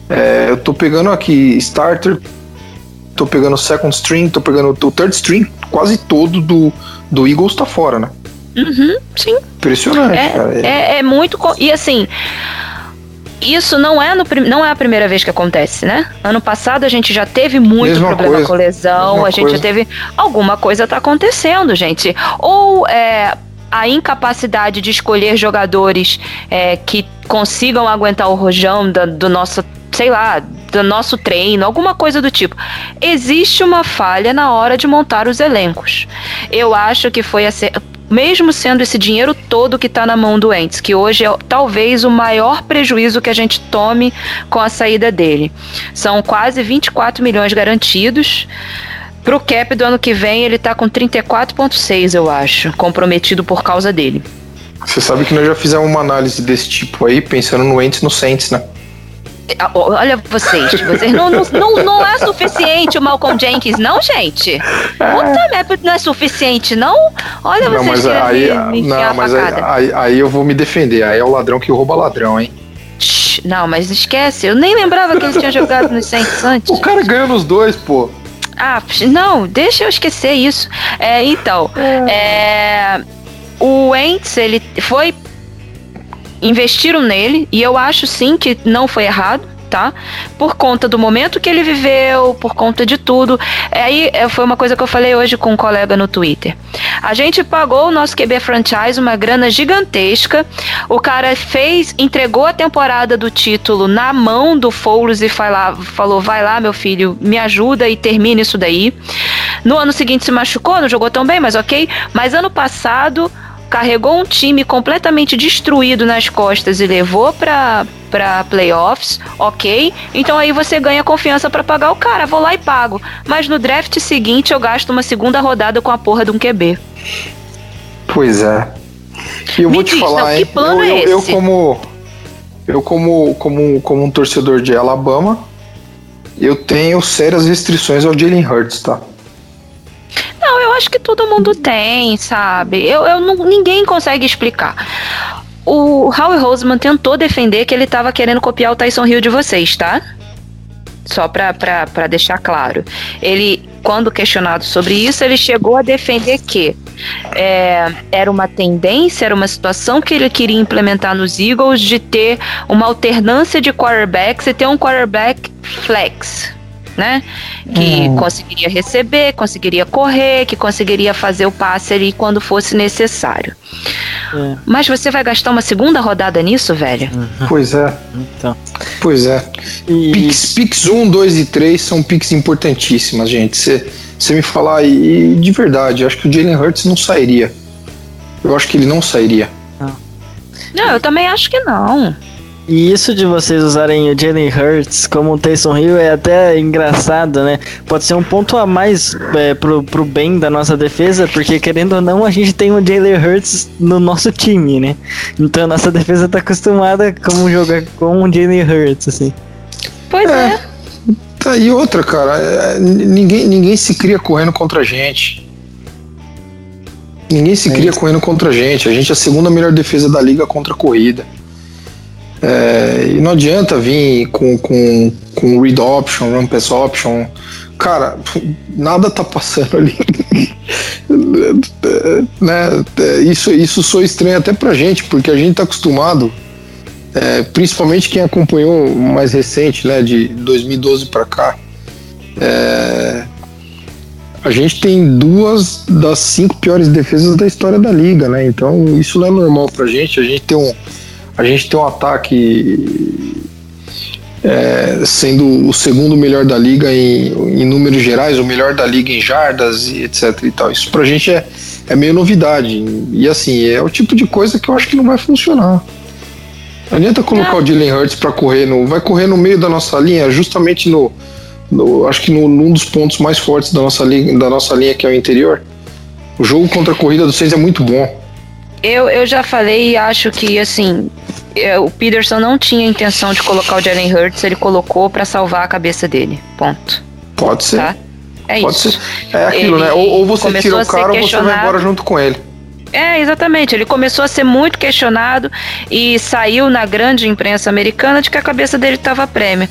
Speaker 6: É, eu tô pegando aqui starter, tô pegando second string, tô pegando o third string, quase todo do, do Eagles tá fora, né?
Speaker 5: Uhum, sim.
Speaker 6: Impressionante,
Speaker 5: é,
Speaker 6: cara.
Speaker 5: É, é, é muito. E assim. Isso não é, no, não é a primeira vez que acontece, né? Ano passado a gente já teve muito Mesma problema coisa. com lesão, a gente coisa. já teve. Alguma coisa tá acontecendo, gente. Ou é, a incapacidade de escolher jogadores é, que consigam aguentar o rojão da, do nosso sei lá, do nosso treino, alguma coisa do tipo. Existe uma falha na hora de montar os elencos. Eu acho que foi assim, mesmo sendo esse dinheiro todo que está na mão do Ents, que hoje é talvez o maior prejuízo que a gente tome com a saída dele. São quase 24 milhões garantidos. Pro cap do ano que vem, ele tá com 34,6, eu acho, comprometido por causa dele.
Speaker 6: Você sabe que nós já fizemos uma análise desse tipo aí, pensando no Ents no Saints, né?
Speaker 5: Ah, olha vocês, vocês não, não, não, não é suficiente o Malcolm Jenkins, não, gente? Puta merda, não é suficiente, não? Olha não, vocês
Speaker 6: mas aí, me, me Não, mas aí, aí, aí, eu vou me defender, aí é o ladrão que rouba ladrão, hein?
Speaker 5: Não, mas esquece, eu nem lembrava que eles tinham jogado nos Saints antes.
Speaker 6: O cara ganhou nos dois, pô.
Speaker 5: Ah, não, deixa eu esquecer isso. É, então, é, o Wentz, ele foi. Investiram nele, e eu acho sim que não foi errado tá? Por conta do momento que ele viveu, por conta de tudo. É, aí é, foi uma coisa que eu falei hoje com um colega no Twitter. A gente pagou o nosso QB franchise uma grana gigantesca. O cara fez, entregou a temporada do título na mão do Foles e lá, falou: vai lá, meu filho, me ajuda e termine isso daí. No ano seguinte se machucou, não jogou tão bem, mas ok. Mas ano passado carregou um time completamente destruído nas costas e levou para para playoffs, ok? Então aí você ganha confiança para pagar o cara, vou lá e pago. Mas no draft seguinte eu gasto uma segunda rodada com a porra de um QB.
Speaker 6: Pois é. E eu Me vou te diz, falar, não, hein? Eu, é eu, eu, como eu como como como um torcedor de Alabama, eu tenho sérias restrições ao Jalen Hurts, tá?
Speaker 5: Não, eu acho que todo mundo tem, sabe? Eu, eu não, ninguém consegue explicar. O Howie Roseman tentou defender que ele estava querendo copiar o Tyson Hill de vocês, tá? Só para deixar claro. Ele, quando questionado sobre isso, ele chegou a defender que é, era uma tendência, era uma situação que ele queria implementar nos Eagles de ter uma alternância de quarterbacks e ter um quarterback flex né? Que hum. conseguiria receber, conseguiria correr, que conseguiria fazer o passe ali quando fosse necessário. É. Mas você vai gastar uma segunda rodada nisso, velho?
Speaker 6: Uhum. Pois é. Então. Pois é. E... Pix, Pix 1, 2 e 3 são Pix importantíssimas, gente. Você me falar, e de verdade, eu acho que o Jalen Hurts não sairia. Eu acho que ele não sairia.
Speaker 5: Não, não eu também acho que não.
Speaker 3: E isso de vocês usarem o Jalen Hurts como um Taysom Hill é até engraçado, né? Pode ser um ponto a mais é, pro, pro bem da nossa defesa, porque querendo ou não, a gente tem o Jalen Hurts no nosso time, né? Então a nossa defesa tá acostumada como jogar com o Jalen Hurts, assim.
Speaker 5: Pois é. é.
Speaker 6: Tá, e outra, cara, é, ninguém, ninguém se cria correndo contra a gente. Ninguém se é cria correndo contra a gente. A gente é a segunda melhor defesa da liga contra a corrida. É, e não adianta vir com, com, com read option, run pass option. Cara, nada tá passando ali. né? Isso, isso sou estranho até pra gente, porque a gente tá acostumado, é, principalmente quem acompanhou mais recente, né, de 2012 para cá. É, a gente tem duas das cinco piores defesas da história da liga, né? Então isso não é normal pra gente. A gente tem um a gente tem um ataque é, sendo o segundo melhor da liga em, em, números gerais, o melhor da liga em jardas e etc e tal. Isso pra gente é, é meio novidade. E assim, é o tipo de coisa que eu acho que não vai funcionar. Não adianta colocar o Jalen Hurts para correr no. Vai correr no meio da nossa linha, justamente no. no acho que no, num dos pontos mais fortes da nossa, linha, da nossa linha, que é o interior. O jogo contra a corrida do Seis é muito bom.
Speaker 5: Eu, eu já falei e acho que, assim, é, o Peterson não tinha intenção de colocar o Jalen Hurts, ele colocou para salvar a cabeça dele. Ponto.
Speaker 6: Pode ser.
Speaker 5: Tá? É
Speaker 6: Pode
Speaker 5: isso.
Speaker 6: Ser. É aquilo, né? ele né? Ou, ou você tira o cara ou você vai embora junto com ele.
Speaker 5: É, exatamente. Ele começou a ser muito questionado e saiu na grande imprensa americana de que a cabeça dele estava prêmio.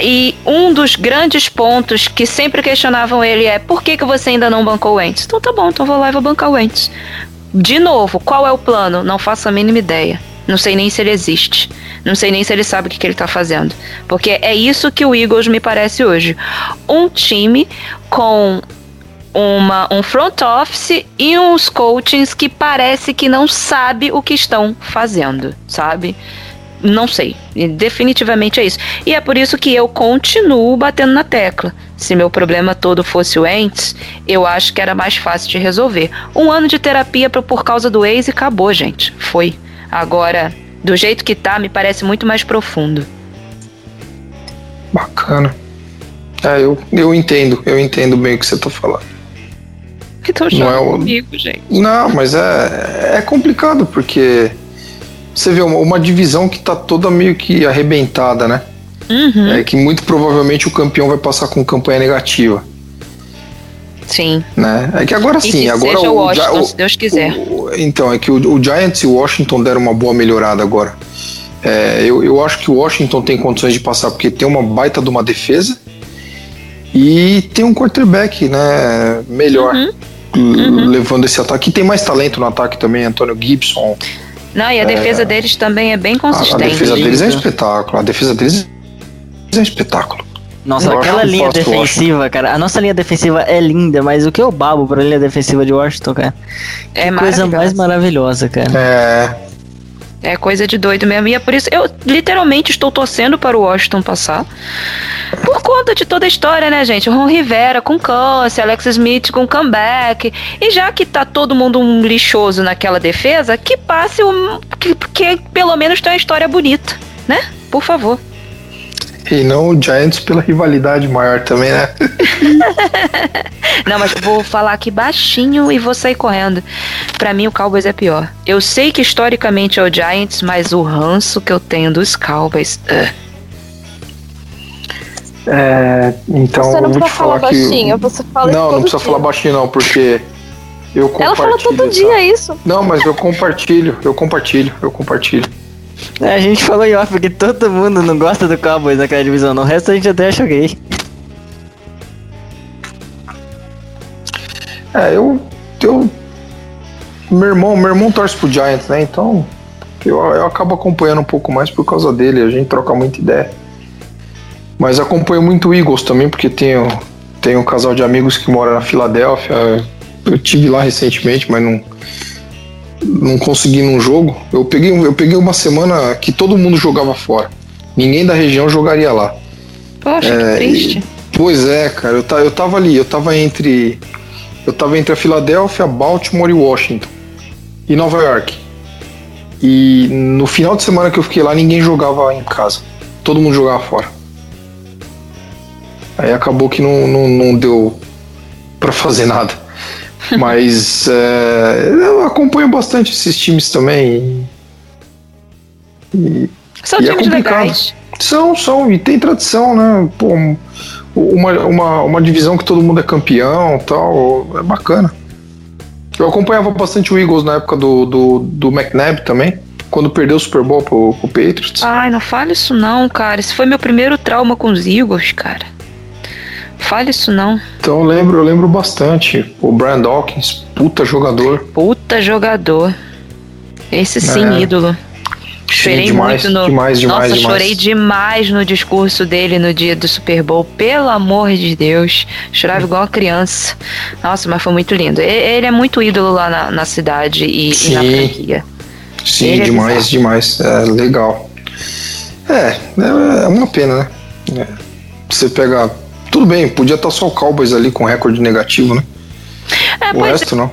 Speaker 5: E um dos grandes pontos que sempre questionavam ele é: por que, que você ainda não bancou o Ents? Então tá bom, então vou lá e vou bancar o Ents. De novo, qual é o plano? Não faço a mínima ideia. Não sei nem se ele existe. Não sei nem se ele sabe o que, que ele está fazendo. Porque é isso que o Eagles me parece hoje. Um time com uma, um front office e uns coachings que parece que não sabe o que estão fazendo, sabe? Não sei. Definitivamente é isso. E é por isso que eu continuo batendo na tecla. Se meu problema todo fosse o Ents, eu acho que era mais fácil de resolver. Um ano de terapia por causa do ex e acabou, gente. Foi. Agora, do jeito que tá, me parece muito mais profundo.
Speaker 6: Bacana. É, eu, eu entendo, eu entendo bem o que você tá falando.
Speaker 5: Que tô não é o... comigo, gente.
Speaker 6: Não, mas é, é complicado, porque você vê uma, uma divisão que tá toda meio que arrebentada, né?
Speaker 5: Uhum.
Speaker 6: É que muito provavelmente o campeão vai passar com campanha negativa.
Speaker 5: Sim.
Speaker 6: Né? É que agora sim, agora
Speaker 5: o, Washington, o, se Deus quiser.
Speaker 6: O, então, é que o, o, Giants e o Washington deram uma boa melhorada agora. É, eu, eu acho que o Washington tem condições de passar porque tem uma baita de uma defesa E tem um quarterback, né, melhor.
Speaker 5: Uhum.
Speaker 6: Levando esse ataque. E tem mais talento no ataque também, Antônio Gibson.
Speaker 5: Não, e a defesa deles também é bem
Speaker 6: A, a
Speaker 5: consistente.
Speaker 6: defesa deles é um espetáculo. A defesa deles é um espetáculo.
Speaker 3: Nossa,
Speaker 6: Eu
Speaker 3: aquela linha defensiva, cara. A nossa linha defensiva é linda, mas o que eu babo pra linha defensiva de Washington, cara?
Speaker 5: É
Speaker 3: coisa mais
Speaker 5: maravilhosa,
Speaker 3: cara.
Speaker 6: É.
Speaker 5: É coisa de doido mesmo. E é por isso eu literalmente estou torcendo para o Washington passar. Por conta de toda a história, né, gente? Ron Rivera com câncer, Alex Smith com comeback. E já que tá todo mundo um lixoso naquela defesa, que passe um. Que, que pelo menos tem uma história bonita, né? Por favor.
Speaker 6: E não o Giants pela rivalidade maior também, né?
Speaker 5: Não, mas vou falar aqui baixinho e vou sair correndo. Pra mim, o Cowboys é pior. Eu sei que historicamente é o Giants, mas o ranço que eu tenho dos Cowboys. ugh.
Speaker 6: É, então
Speaker 4: Você não
Speaker 6: eu vou
Speaker 4: precisa
Speaker 6: te falar
Speaker 4: falar
Speaker 6: que.
Speaker 4: baixinho, você fala
Speaker 6: não, não precisa
Speaker 4: dia.
Speaker 6: falar baixinho, não, porque eu
Speaker 4: Ela
Speaker 6: compartilho.
Speaker 4: fala todo
Speaker 6: essa-
Speaker 4: dia isso.
Speaker 6: Não, mas eu compartilho, eu compartilho, eu compartilho.
Speaker 3: É, A gente falou em off porque todo mundo não gosta do Cowboys naquela divisão. No resto a gente até acha gay.
Speaker 6: É, eu. eu meu irmão, meu irmão torce pro Giants, né? Então eu, eu acabo acompanhando um pouco mais por causa dele, a gente troca muita ideia. Mas acompanho muito o Eagles também, porque tenho, tenho um casal de amigos que mora na Filadélfia. Eu tive lá recentemente, mas não, não consegui num jogo. Eu peguei, eu peguei uma semana que todo mundo jogava fora. Ninguém da região jogaria lá.
Speaker 5: Poxa,
Speaker 6: É,
Speaker 5: que triste.
Speaker 6: Pois é, cara, eu, eu tava ali, eu tava entre. Eu tava entre a Filadélfia, Baltimore e Washington. E Nova York. E no final de semana que eu fiquei lá, ninguém jogava em casa. Todo mundo jogava fora. Aí acabou que não, não, não deu pra fazer nada. Mas é, eu acompanho bastante esses times também. E,
Speaker 5: São
Speaker 6: e é
Speaker 5: times
Speaker 6: complicado.
Speaker 5: legais.
Speaker 6: são, são, e tem tradição, né? Pô, um- uma, uma, uma divisão que todo mundo é campeão tal, é bacana. Eu acompanhava bastante o Eagles na época do, do, do McNabb também, quando perdeu o Super Bowl pro, pro Patriots.
Speaker 5: Ai, não fale isso não, cara. Esse foi meu primeiro trauma com os Eagles, cara. Fale isso não.
Speaker 6: Então eu lembro, eu lembro bastante. O Brian Dawkins, puta jogador.
Speaker 5: Puta jogador. Esse sim,
Speaker 6: É.
Speaker 5: ídolo. Chorei
Speaker 6: demais,
Speaker 5: muito no.
Speaker 6: demais, demais,
Speaker 5: Nossa,
Speaker 6: demais.
Speaker 5: chorei demais no discurso dele no dia do Super Bowl. Pelo amor de Deus. Chorava igual uma criança. Nossa, mas foi muito lindo. Ele é muito ídolo lá na, na cidade e, e na franquia.
Speaker 6: Sim,
Speaker 5: Ele é
Speaker 6: demais,
Speaker 5: bizarro.
Speaker 6: demais. É legal. É, é uma pena, né? É. Você pega. Tudo bem, podia estar só o Cowboys ali com recorde negativo, né?
Speaker 5: É,
Speaker 6: O resto não.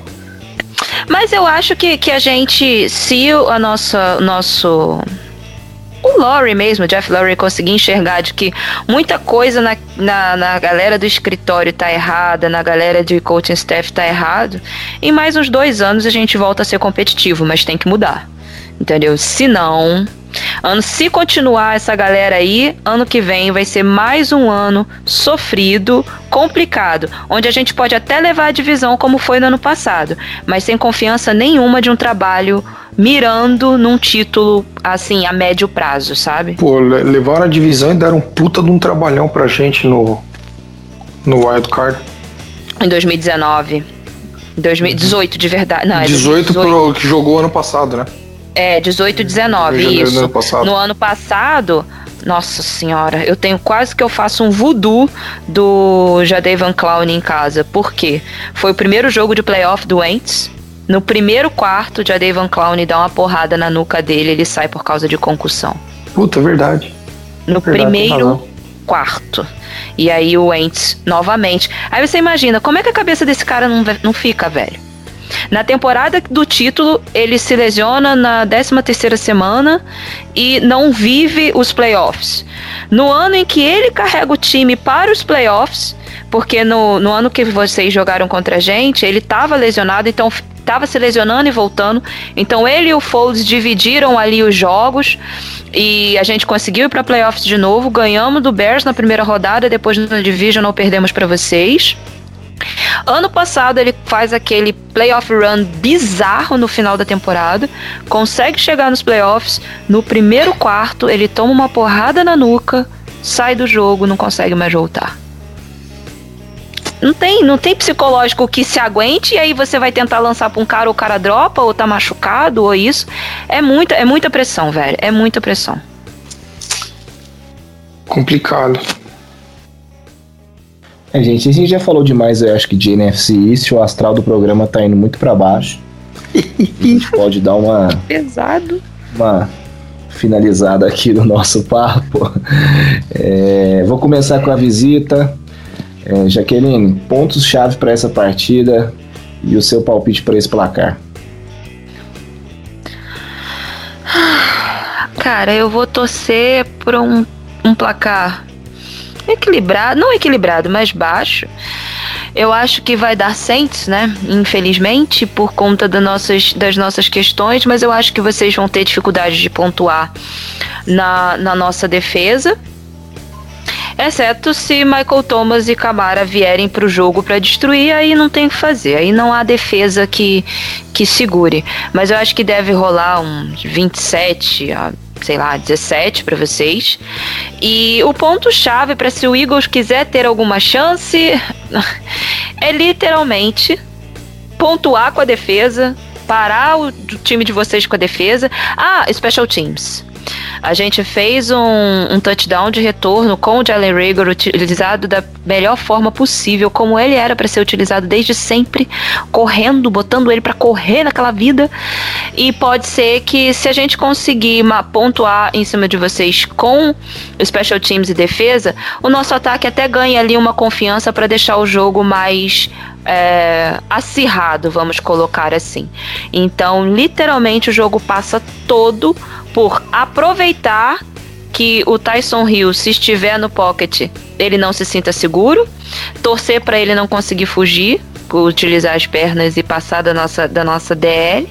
Speaker 5: Mas eu acho que, que a gente, se o a nossa, nosso. O Laurie mesmo, o Jeff Laurie, conseguir enxergar de que muita coisa na, na, na galera do escritório tá errada, na galera de coaching staff tá errado, em mais uns dois anos a gente volta a ser competitivo, mas tem que mudar. Entendeu? Se não, ano, se continuar essa galera aí, ano que vem vai ser mais um ano sofrido, complicado, onde a gente pode até levar a divisão como foi no ano passado, mas sem confiança nenhuma de um trabalho mirando num título assim a médio prazo, sabe?
Speaker 6: Pô, le- levaram a divisão e deram um puta de um trabalhão pra gente no, no Wild Card.
Speaker 5: Em 2019. 2018 de verdade. Não, é
Speaker 6: 18 pro que jogou ano passado, né?
Speaker 5: É, 18 e 19,
Speaker 6: Em janeiro do
Speaker 5: isso.
Speaker 6: ano passado.
Speaker 5: No ano passado, nossa senhora, eu tenho quase que eu faço um voodoo do Jadavan Clown em casa. Por quê? Foi o primeiro jogo de playoff do Wentz. No primeiro quarto, o Jadavan Clown dá uma porrada na nuca dele, ele sai por causa de concussão.
Speaker 6: Puta, é verdade.
Speaker 5: No
Speaker 6: Verdade,
Speaker 5: primeiro quarto. E aí o Wentz novamente. Aí você imagina, como é que a cabeça desse cara não, não fica, velho? Na temporada do título, ele se lesiona na 13 terceira semana e não vive os playoffs. No ano em que ele carrega o time para os playoffs, porque no, no ano que vocês jogaram contra a gente, ele estava lesionado, então estava se lesionando e voltando. Então ele e o Foles dividiram ali os jogos e a gente conseguiu ir para playoffs de novo. Ganhamos do Bears na primeira rodada, depois no Divisional perdemos para vocês. Ano passado ele faz aquele playoff run bizarro no final da temporada, consegue chegar nos playoffs, no primeiro quarto ele toma uma porrada na nuca, sai do jogo, não consegue mais voltar. Não tem, não tem psicológico que se aguente e aí você vai tentar lançar pra um cara, o cara dropa, ou tá machucado, ou isso. É muita, é muita pressão, velho. É muita pressão.
Speaker 6: Complicado.
Speaker 2: É, gente, a gente já falou demais, eu acho que de NFC East, o astral do programa tá indo muito para baixo. A gente pode dar uma,
Speaker 5: Pesado.
Speaker 2: uma finalizada aqui no nosso papo. É, vou começar com a visita. É, Jaqueline, pontos-chave para essa partida e o seu palpite para esse placar.
Speaker 5: Cara, eu vou torcer por um, um placar equilibrado, não equilibrado, mas baixo. Eu acho que vai dar Saints, né? Infelizmente, por conta das nossas, das nossas questões, mas eu acho que vocês vão ter dificuldade de pontuar na, na nossa defesa. Exceto se Michael Thomas e Camara vierem pro jogo para destruir, aí não tem o que fazer. Aí não há defesa que, que segure. Mas eu acho que deve rolar uns 27 a sei lá, 17 para vocês. E o ponto chave para se o Eagles quiser ter alguma chance é literalmente pontuar com a defesa, parar o time de vocês com a defesa. Ah, special teams. A gente fez um, um, touchdown de retorno com o Jalen Rager utilizado da melhor forma possível, como ele era para ser utilizado desde sempre, correndo, botando ele para correr naquela vida. E pode ser que se a gente conseguir pontuar em cima de vocês com special teams e defesa, o nosso ataque até ganha ali uma confiança para deixar o jogo mais é, acirrado, vamos colocar assim. Então, literalmente, o jogo passa todo por aproveitar que o Tyson Hill, se estiver no pocket, ele não se sinta seguro, torcer para ele não conseguir fugir, utilizar as pernas e passar da nossa, da nossa DL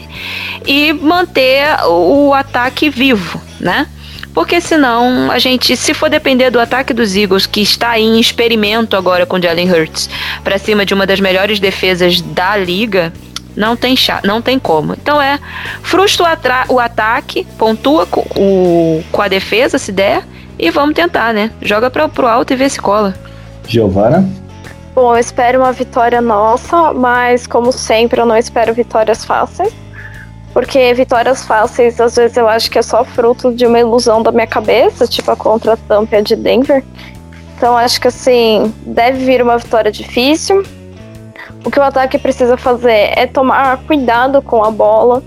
Speaker 5: e manter o ataque vivo, né? Porque senão a gente, se for depender do ataque dos Eagles, que está em experimento agora com Jalen Hurts, para cima de uma das melhores defesas da liga, não tem chá, não tem como. Então é frustra o, o ataque, pontua com, o, com a defesa se der e vamos tentar, né? Joga para pro alto e vê se cola.
Speaker 2: Giovana?
Speaker 4: Bom, eu espero uma vitória nossa, mas como sempre eu não espero vitórias fáceis. Porque vitórias fáceis, às vezes eu acho que é só fruto de uma ilusão da minha cabeça, tipo a contra a Tampa de Denver. Então acho que assim, deve vir uma vitória difícil. O que o ataque precisa fazer é tomar cuidado com a bola,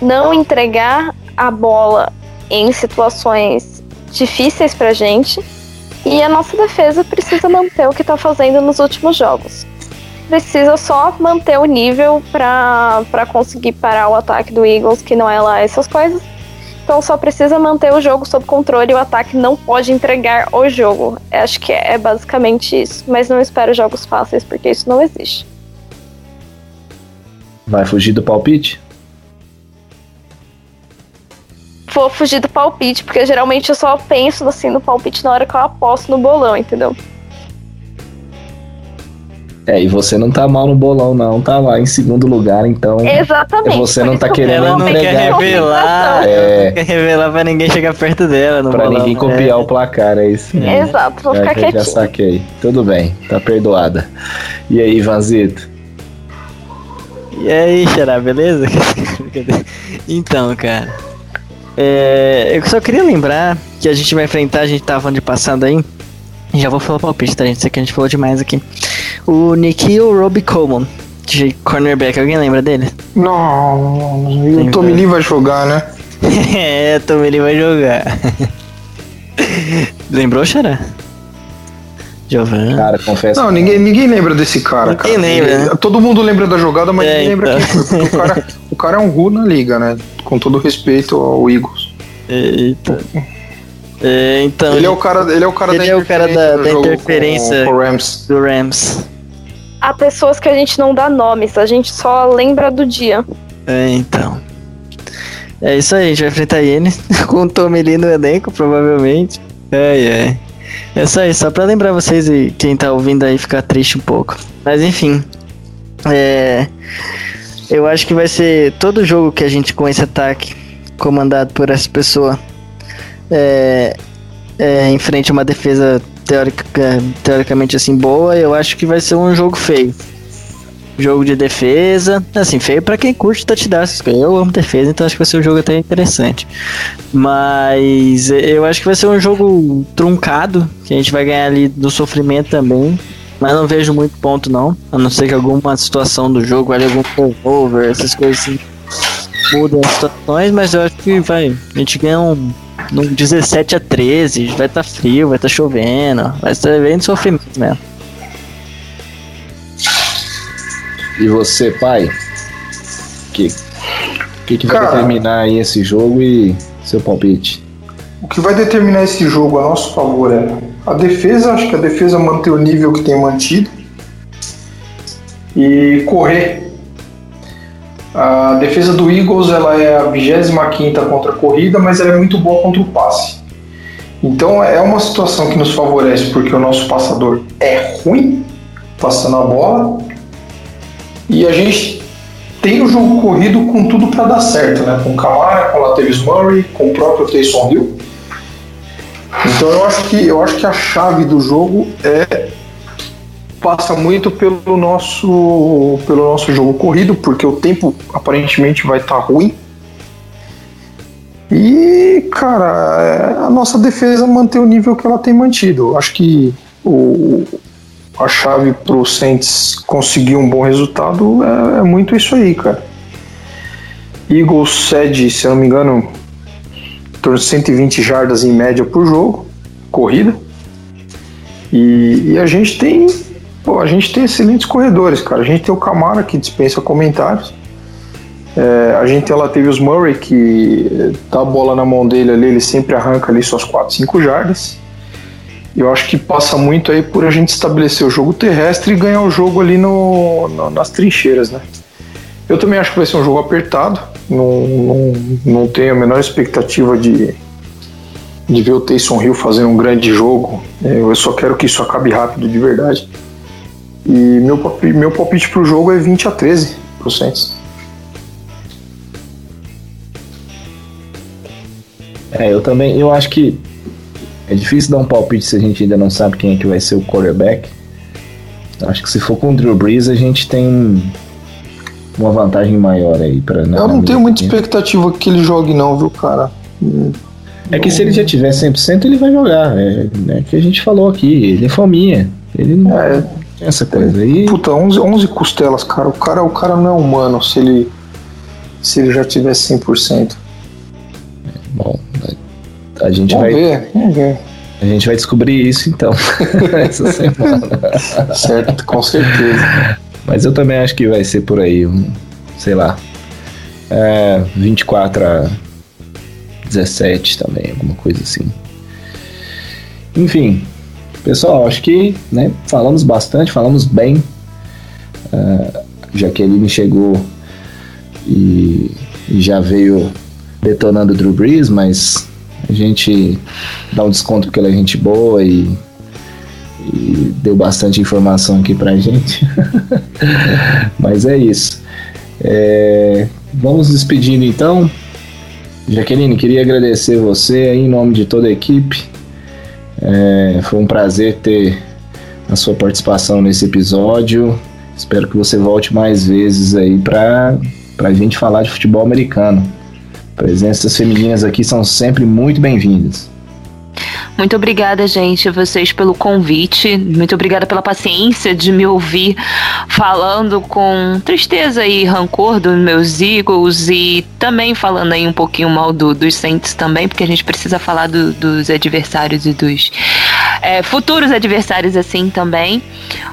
Speaker 4: não entregar a bola em situações difíceis pra gente. E a nossa defesa precisa manter o que tá fazendo nos últimos jogos precisa só manter o nível para conseguir parar o ataque do Eagles, que não é lá essas coisas. Então só precisa manter o jogo sob controle e o ataque não pode entregar o jogo. Acho que é basicamente isso. Mas não espero jogos fáceis, porque isso não existe.
Speaker 2: Vai fugir do palpite?
Speaker 4: Vou fugir do palpite, porque geralmente eu só penso assim no palpite na hora que eu aposto no bolão, entendeu?
Speaker 2: É, e você não tá mal no bolão, não. Tá lá em segundo lugar, então.
Speaker 4: Exatamente.
Speaker 2: Você não tá querendo
Speaker 3: ela não
Speaker 2: entregar.
Speaker 3: quer revelar.
Speaker 2: É.
Speaker 3: Não quer revelar pra ninguém chegar perto dela. No
Speaker 2: Pra
Speaker 3: bolão,
Speaker 2: ninguém
Speaker 3: né?
Speaker 2: copiar o placar, é isso.
Speaker 3: É.
Speaker 4: Exato, vou
Speaker 2: É,
Speaker 4: ficar
Speaker 2: que eu já saquei. Tudo bem, tá perdoada. E aí, Vanzito?
Speaker 3: E aí, Xará, beleza? então, cara. É, eu só queria lembrar que a gente vai enfrentar, a gente tava falando de passado aí. Já vou falar palpite, tá, gente? Sei que a gente falou demais aqui. O Nikhil Roby Coleman, de cornerback, alguém lembra dele?
Speaker 6: Não, e o Tommy. Lee vai jogar, né?
Speaker 3: é, Tom ele vai jogar. Lembrou, Xará? Giovanni.
Speaker 2: Cara, confesso.
Speaker 6: Não, ninguém, ninguém lembra desse cara,
Speaker 3: Ninguém
Speaker 6: cara.
Speaker 3: lembra, né?
Speaker 6: Todo mundo lembra da jogada, mas
Speaker 3: É,
Speaker 6: ninguém lembra
Speaker 3: então.
Speaker 6: quem foi. Porque o cara, o cara é um ru na liga, né? Com todo respeito ao Eagles.
Speaker 3: Eita. É, então,
Speaker 6: Ele é o cara, ele é o cara
Speaker 3: Ele
Speaker 6: da
Speaker 3: é o cara da- da interferência.
Speaker 6: Com, com Rams.
Speaker 3: do Rams.
Speaker 4: Há pessoas que a gente não dá nomes, a gente só lembra do dia.
Speaker 3: É, então. É isso aí, a gente vai enfrentar ele com o Tommy Lee no elenco, provavelmente. É, é. É só isso, só pra lembrar vocês e quem tá ouvindo aí ficar triste um pouco. Mas enfim. É. Eu acho que vai ser todo jogo que a gente com esse ataque comandado por essa pessoa é, é, enfrente uma defesa teórica, teoricamente assim boa, eu acho que vai ser um jogo feio. Jogo de defesa, assim, feio para quem curte touchdown. Eu amo defesa, então acho que vai ser um jogo até interessante. Mas eu acho que vai ser um jogo truncado, que a gente vai ganhar ali do sofrimento também. Mas não vejo muito ponto não, a não ser que alguma situação do jogo, ali algum over, essas coisas assim, mudam as situações, mas eu acho que vai, a gente ganha um, um 17 a 13, vai estar tá frio, vai estar tá chovendo, vai estar bem sofrimento mesmo.
Speaker 2: E você, pai? Que que, que vai determinar aí esse jogo e seu palpite?
Speaker 6: O que vai determinar esse jogo a nosso favor é a defesa, acho que a defesa manter o nível que tem mantido e correr. A defesa do Eagles ela é a 25 contra a corrida, mas ela é muito boa contra o passe. Então é uma situação que nos favorece porque o nosso passador é ruim passando a bola e a gente tem o jogo corrido com tudo para dar certo, né? Com Camara, com Latavius Murray, com o próprio Taysom Hill. Então eu acho que eu acho que a chave do jogo é passa muito pelo nosso pelo nosso jogo corrido, porque o tempo aparentemente vai estar tá ruim. E, cara, é, a nossa defesa manter o nível que ela tem mantido. Acho que o, a chave para o Saints conseguir um bom resultado é, é, muito isso aí, cara. Eagles cede, se eu não me engano, torno de 120 jardas em média por jogo, corrida. E, e, a gente tem. Pô, a gente tem excelentes corredores, cara. A gente tem o Camara que dispensa comentários. É, a gente tem o Latavius Murray que dá a bola na mão dele ali, ele sempre arranca ali suas 4, 5 jardas. Eu acho que passa muito aí por a gente estabelecer o jogo terrestre e ganhar o jogo ali no, no nas trincheiras, né? Eu também acho que vai ser um jogo apertado. Não, não, não tenho a menor expectativa de, de ver o Taysom Hill fazendo um grande jogo. É, eu só quero que isso acabe rápido de verdade. E meu, meu palpite pro jogo é 20 a 13 pro Saints.
Speaker 2: É, eu também, eu acho que é difícil dar um palpite se a gente ainda não sabe quem é que vai ser o quarterback. Acho que se for com o Drew Brees, a gente tem uma vantagem maior aí para
Speaker 6: Eu não tenho muita expectativa que ele jogue não, viu, cara?
Speaker 2: É que se ele já tiver 100%, ele vai jogar. É, é que a gente falou aqui, ele é fominha. Ele não é, tem essa coisa aí.
Speaker 6: Puta, 11, 11 costelas, cara. O cara. O cara não é humano se ele se ele já tiver 100%.
Speaker 2: Bom, a gente
Speaker 6: vamos
Speaker 2: vai
Speaker 6: ver, vamos ver.
Speaker 2: A gente vai descobrir isso então essa semana.
Speaker 6: certo, com certeza.
Speaker 2: Mas eu também acho que vai ser por aí, um, sei lá, é, 24 a 17 também, alguma coisa assim. Enfim, pessoal, acho que né, falamos bastante, falamos bem. Uh, Jaqueline chegou e, e já veio detonando o Drew Brees, mas a gente dá um desconto porque ela é gente boa e e deu bastante informação aqui pra gente. Mas é isso. É, vamos despedindo então. Jaqueline, queria agradecer você em nome de toda a equipe. É, foi um prazer ter a sua participação nesse episódio. Espero que você volte mais vezes aí para a gente falar de futebol americano. Presenças femininas aqui são sempre muito bem-vindas.
Speaker 5: Muito obrigada, gente, vocês pelo convite. Muito obrigada pela paciência de me ouvir falando com tristeza e rancor dos meus Eagles e também falando aí um pouquinho mal do, dos Saints também, porque a gente precisa falar do, dos adversários e dos é, futuros adversários assim também.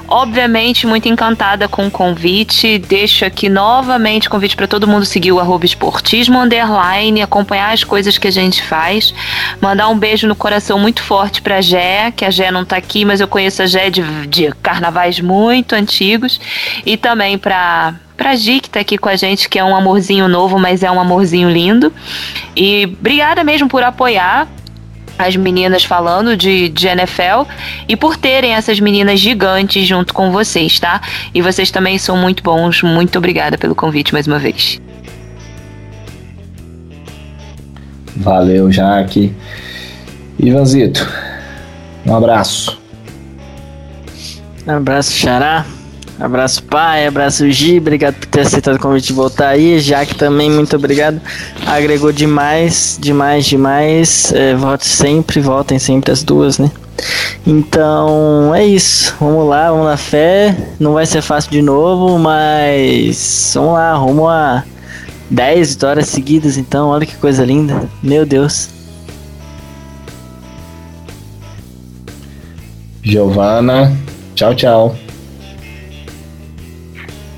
Speaker 5: Obviamente, muito encantada com o convite. Deixo aqui novamente convite para todo mundo seguir o arroba esportismo underline, acompanhar as coisas que a gente faz. Mandar um beijo no coração muito forte pra Gé, que a Gé não tá aqui, mas eu conheço a Gé de, de carnavais muito antigos. E também pra pra Gi, que tá aqui com a gente, que é um amorzinho novo, mas é um amorzinho lindo. E obrigada mesmo por apoiar as meninas falando de, de NFL e por terem essas meninas gigantes junto com vocês, tá? E vocês também são muito bons. Muito obrigada pelo convite mais uma vez.
Speaker 2: Valeu, Jaque. Ivanzito, um abraço.
Speaker 3: Abraço, Xará. Abraço, pai. Abraço, Gi. Obrigado por ter aceitado o convite de voltar aí. Jaque também, muito obrigado. Agregou demais, demais, demais. É, volte sempre, voltem sempre as duas, né? Então é isso. Vamos lá, vamos na fé. Não vai ser fácil de novo, mas vamos lá, rumo a 10 vitórias seguidas. Então, olha que coisa linda. Meu Deus.
Speaker 2: Giovana, tchau, tchau.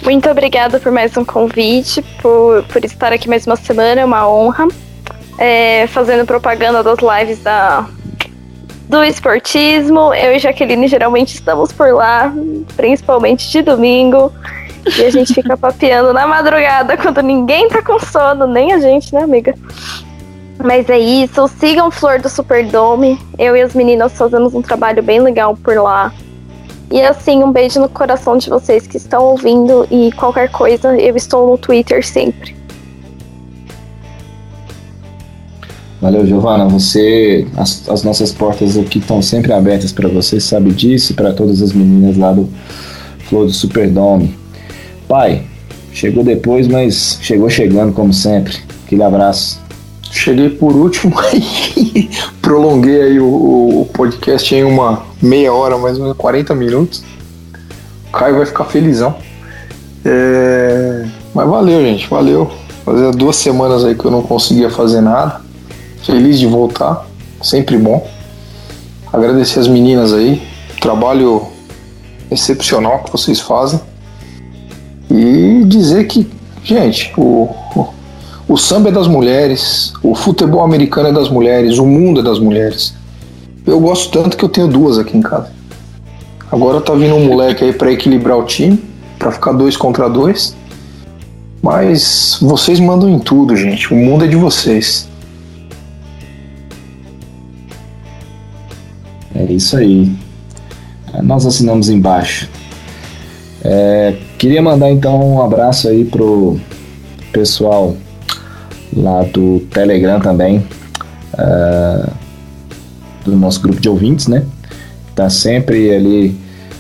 Speaker 4: Muito obrigada por mais um convite, por, por estar aqui mais uma semana, é uma honra. É, fazendo propaganda das lives da, do esportismo. Eu e Jaqueline geralmente estamos por lá, principalmente de domingo. E a gente fica papeando na madrugada quando ninguém tá com sono, nem a gente, né, amiga? Mas é isso. Sigam Flor do Superdome. Eu e as meninas fazemos um trabalho bem legal por lá. E assim, um beijo no coração de vocês que estão ouvindo. E qualquer coisa, eu estou no Twitter sempre.
Speaker 2: Valeu, Giovana. Você, as, as nossas portas aqui estão sempre abertas para você, sabe disso, para todas as meninas lá do Flor do Superdome. Pai, chegou depois, mas chegou chegando como sempre. Aquele abraço.
Speaker 6: Cheguei por último e prolonguei aí o, o, podcast em uma meia hora, mais ou menos 40 minutos. O Caio vai ficar felizão. É... Mas valeu, gente, valeu. Fazia duas semanas aí que eu não conseguia fazer nada. Feliz de voltar, sempre bom. Agradecer as meninas aí, trabalho excepcional que vocês fazem. E dizer que, gente, o, o, o samba é das mulheres, o futebol americano é das mulheres, o mundo é das mulheres. Eu gosto tanto que eu tenho duas aqui em casa. Agora tá vindo um moleque aí para equilibrar o time, para ficar dois contra dois. Mas vocês mandam em tudo, gente. O mundo é de vocês.
Speaker 2: É isso aí. Nós assinamos embaixo. É, queria mandar então um abraço aí pro pessoal lá do Telegram também, uh, do nosso grupo de ouvintes, né? Tá sempre ali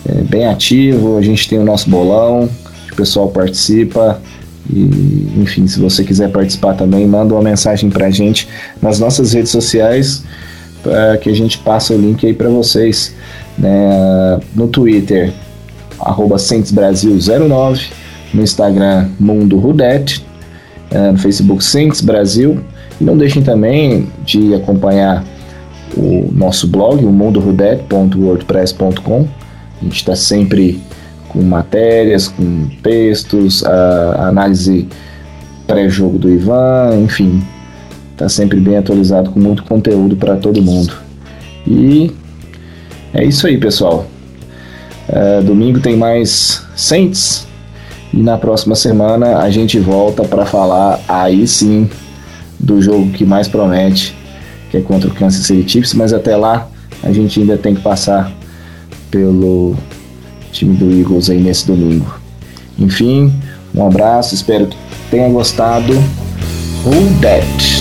Speaker 2: é, bem ativo, a gente tem o nosso bolão, o pessoal participa. E, enfim, se você quiser participar também, manda uma mensagem pra gente nas nossas redes sociais uh, que a gente passa o link aí para vocês. Né? No Twitter, arroba Brasil09, no Instagram Mundo Rudete, no Facebook Saints Brasil. E não deixem também de acompanhar o nosso blog, o mundorudete.wordpress.com. A gente está sempre com matérias, com textos, a análise pré-jogo do Ivan, enfim, Tá sempre bem atualizado com muito conteúdo para todo mundo. E é isso aí, pessoal. É, domingo tem mais Saints. E na próxima semana a gente volta para falar aí sim do jogo que mais promete, que é contra o Kansas City Chiefs. Mas até lá a gente ainda tem que passar pelo time do Eagles aí nesse domingo. Enfim, um abraço, espero que tenha gostado. Who that?